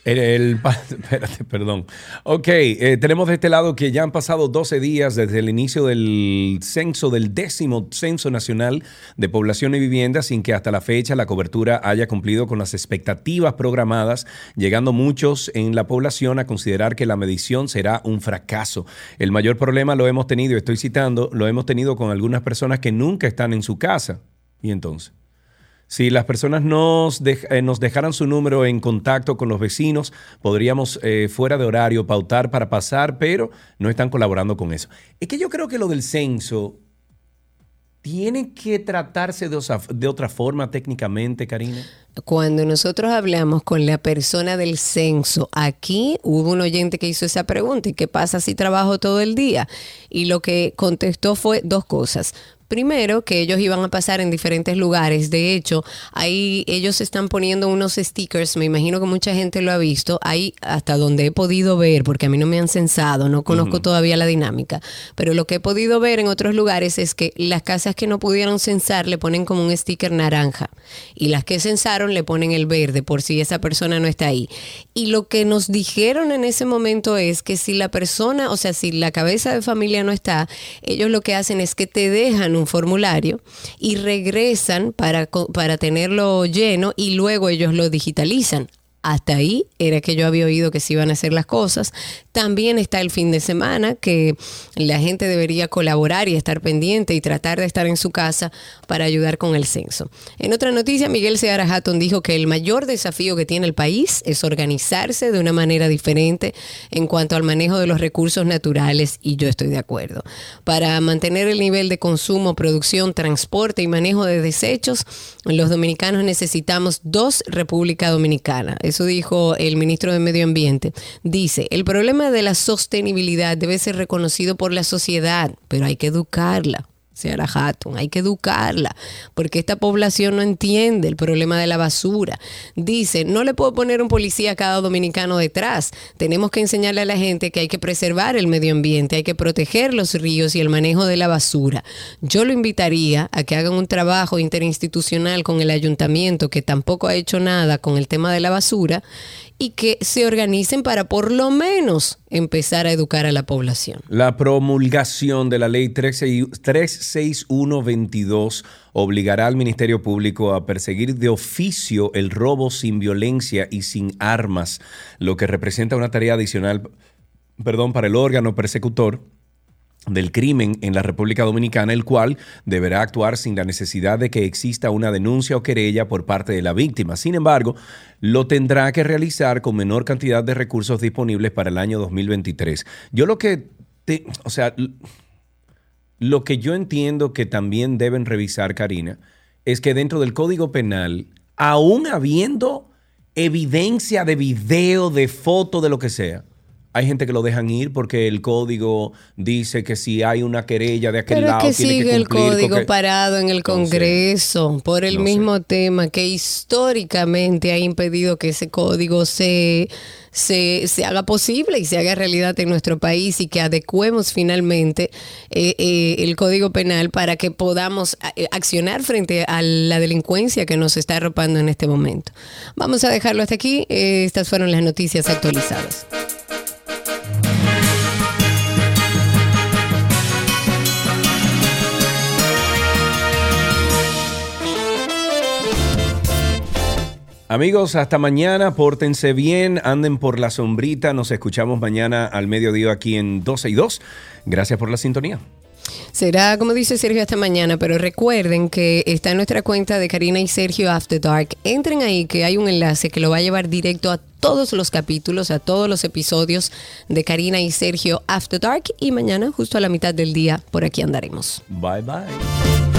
El, <laughs> espérate, perdón. Ok, eh, tenemos de este lado que ya han pasado 12 días desde el inicio del censo, del décimo censo nacional de población y vivienda, sin que hasta la fecha la cobertura haya cumplido con las expectativas programadas, llegando muchos en la población a considerar que la medición será un fracaso. El mayor problema lo hemos tenido, estoy citando, lo hemos tenido con algunas personas que nunca están en su casa. ¿Y entonces? Si las personas nos, eh, nos dejaran su número en contacto con los vecinos, podríamos eh, fuera de horario pautar para pasar, pero no están colaborando con eso. Es que yo creo que lo del censo tiene que tratarse de, de otra forma técnicamente, Karina. Cuando nosotros hablamos con la persona del censo, aquí hubo un oyente que hizo esa pregunta, ¿y qué pasa si trabajo todo el día? Y lo que contestó fue dos cosas. Primero, que ellos iban a pasar en diferentes lugares. De hecho, ahí ellos están poniendo unos stickers, me imagino que mucha gente lo ha visto, ahí hasta donde he podido ver, porque a mí no me han censado, no conozco todavía la dinámica, pero lo que he podido ver en otros lugares es que las casas que no pudieron censar le ponen como un sticker naranja y las que censaron le ponen el verde por si esa persona no está ahí. Y lo que nos dijeron en ese momento es que si la persona, o sea, si la cabeza de familia no está, ellos lo que hacen es que te dejan un formulario y regresan para, para tenerlo lleno y luego ellos lo digitalizan. Hasta ahí era que yo había oído que se iban a hacer las cosas. También está el fin de semana, que la gente debería colaborar y estar pendiente y tratar de estar en su casa para ayudar con el censo. En otra noticia, Miguel Seara Hatton dijo que el mayor desafío que tiene el país es organizarse de una manera diferente en cuanto al manejo de los recursos naturales, y yo estoy de acuerdo. Para mantener el nivel de consumo, producción, transporte y manejo de desechos, los dominicanos necesitamos dos República Dominicana. Eso dijo el ministro de Medio Ambiente. Dice, el problema de la sostenibilidad debe ser reconocido por la sociedad, pero hay que educarla. Seara Hatton, hay que educarla, porque esta población no entiende el problema de la basura. Dice, no le puedo poner un policía a cada dominicano detrás. Tenemos que enseñarle a la gente que hay que preservar el medio ambiente, hay que proteger los ríos y el manejo de la basura. Yo lo invitaría a que hagan un trabajo interinstitucional con el ayuntamiento, que tampoco ha hecho nada con el tema de la basura, y que se organicen para por lo menos empezar a educar a la población. La promulgación de la ley 13 36122 obligará al Ministerio Público a perseguir de oficio el robo sin violencia y sin armas, lo que representa una tarea adicional, perdón, para el órgano persecutor del crimen en la República Dominicana, el cual deberá actuar sin la necesidad de que exista una denuncia o querella por parte de la víctima. Sin embargo, lo tendrá que realizar con menor cantidad de recursos disponibles para el año 2023. Yo lo que, o sea, lo que yo entiendo que también deben revisar, Karina, es que dentro del Código Penal, aún habiendo evidencia de video, de foto, de lo que sea, Hay gente que lo dejan ir porque el código dice que si hay una querella de aquel Pero es lado que tiene sigue que el código que- parado en el No sé. Congreso por el No sé. mismo tema que históricamente ha impedido que ese código se, se, se haga posible y se haga realidad en nuestro país y que adecuemos finalmente eh, eh, el código penal para que podamos eh, accionar frente a la delincuencia que nos está arropando en este momento. Vamos a dejarlo hasta aquí. Eh, estas fueron las noticias actualizadas. Amigos, hasta mañana, pórtense bien, anden por la sombrita, nos escuchamos mañana al mediodía aquí en 12 y 2. Gracias por la sintonía. Será, como dice Sergio, hasta mañana, pero recuerden que está en nuestra cuenta de Karina y Sergio After Dark. Entren ahí, que hay un enlace que lo va a llevar directo a todos los capítulos, a todos los episodios de Karina y Sergio After Dark. Y mañana, justo a la mitad del día, por aquí andaremos. Bye bye.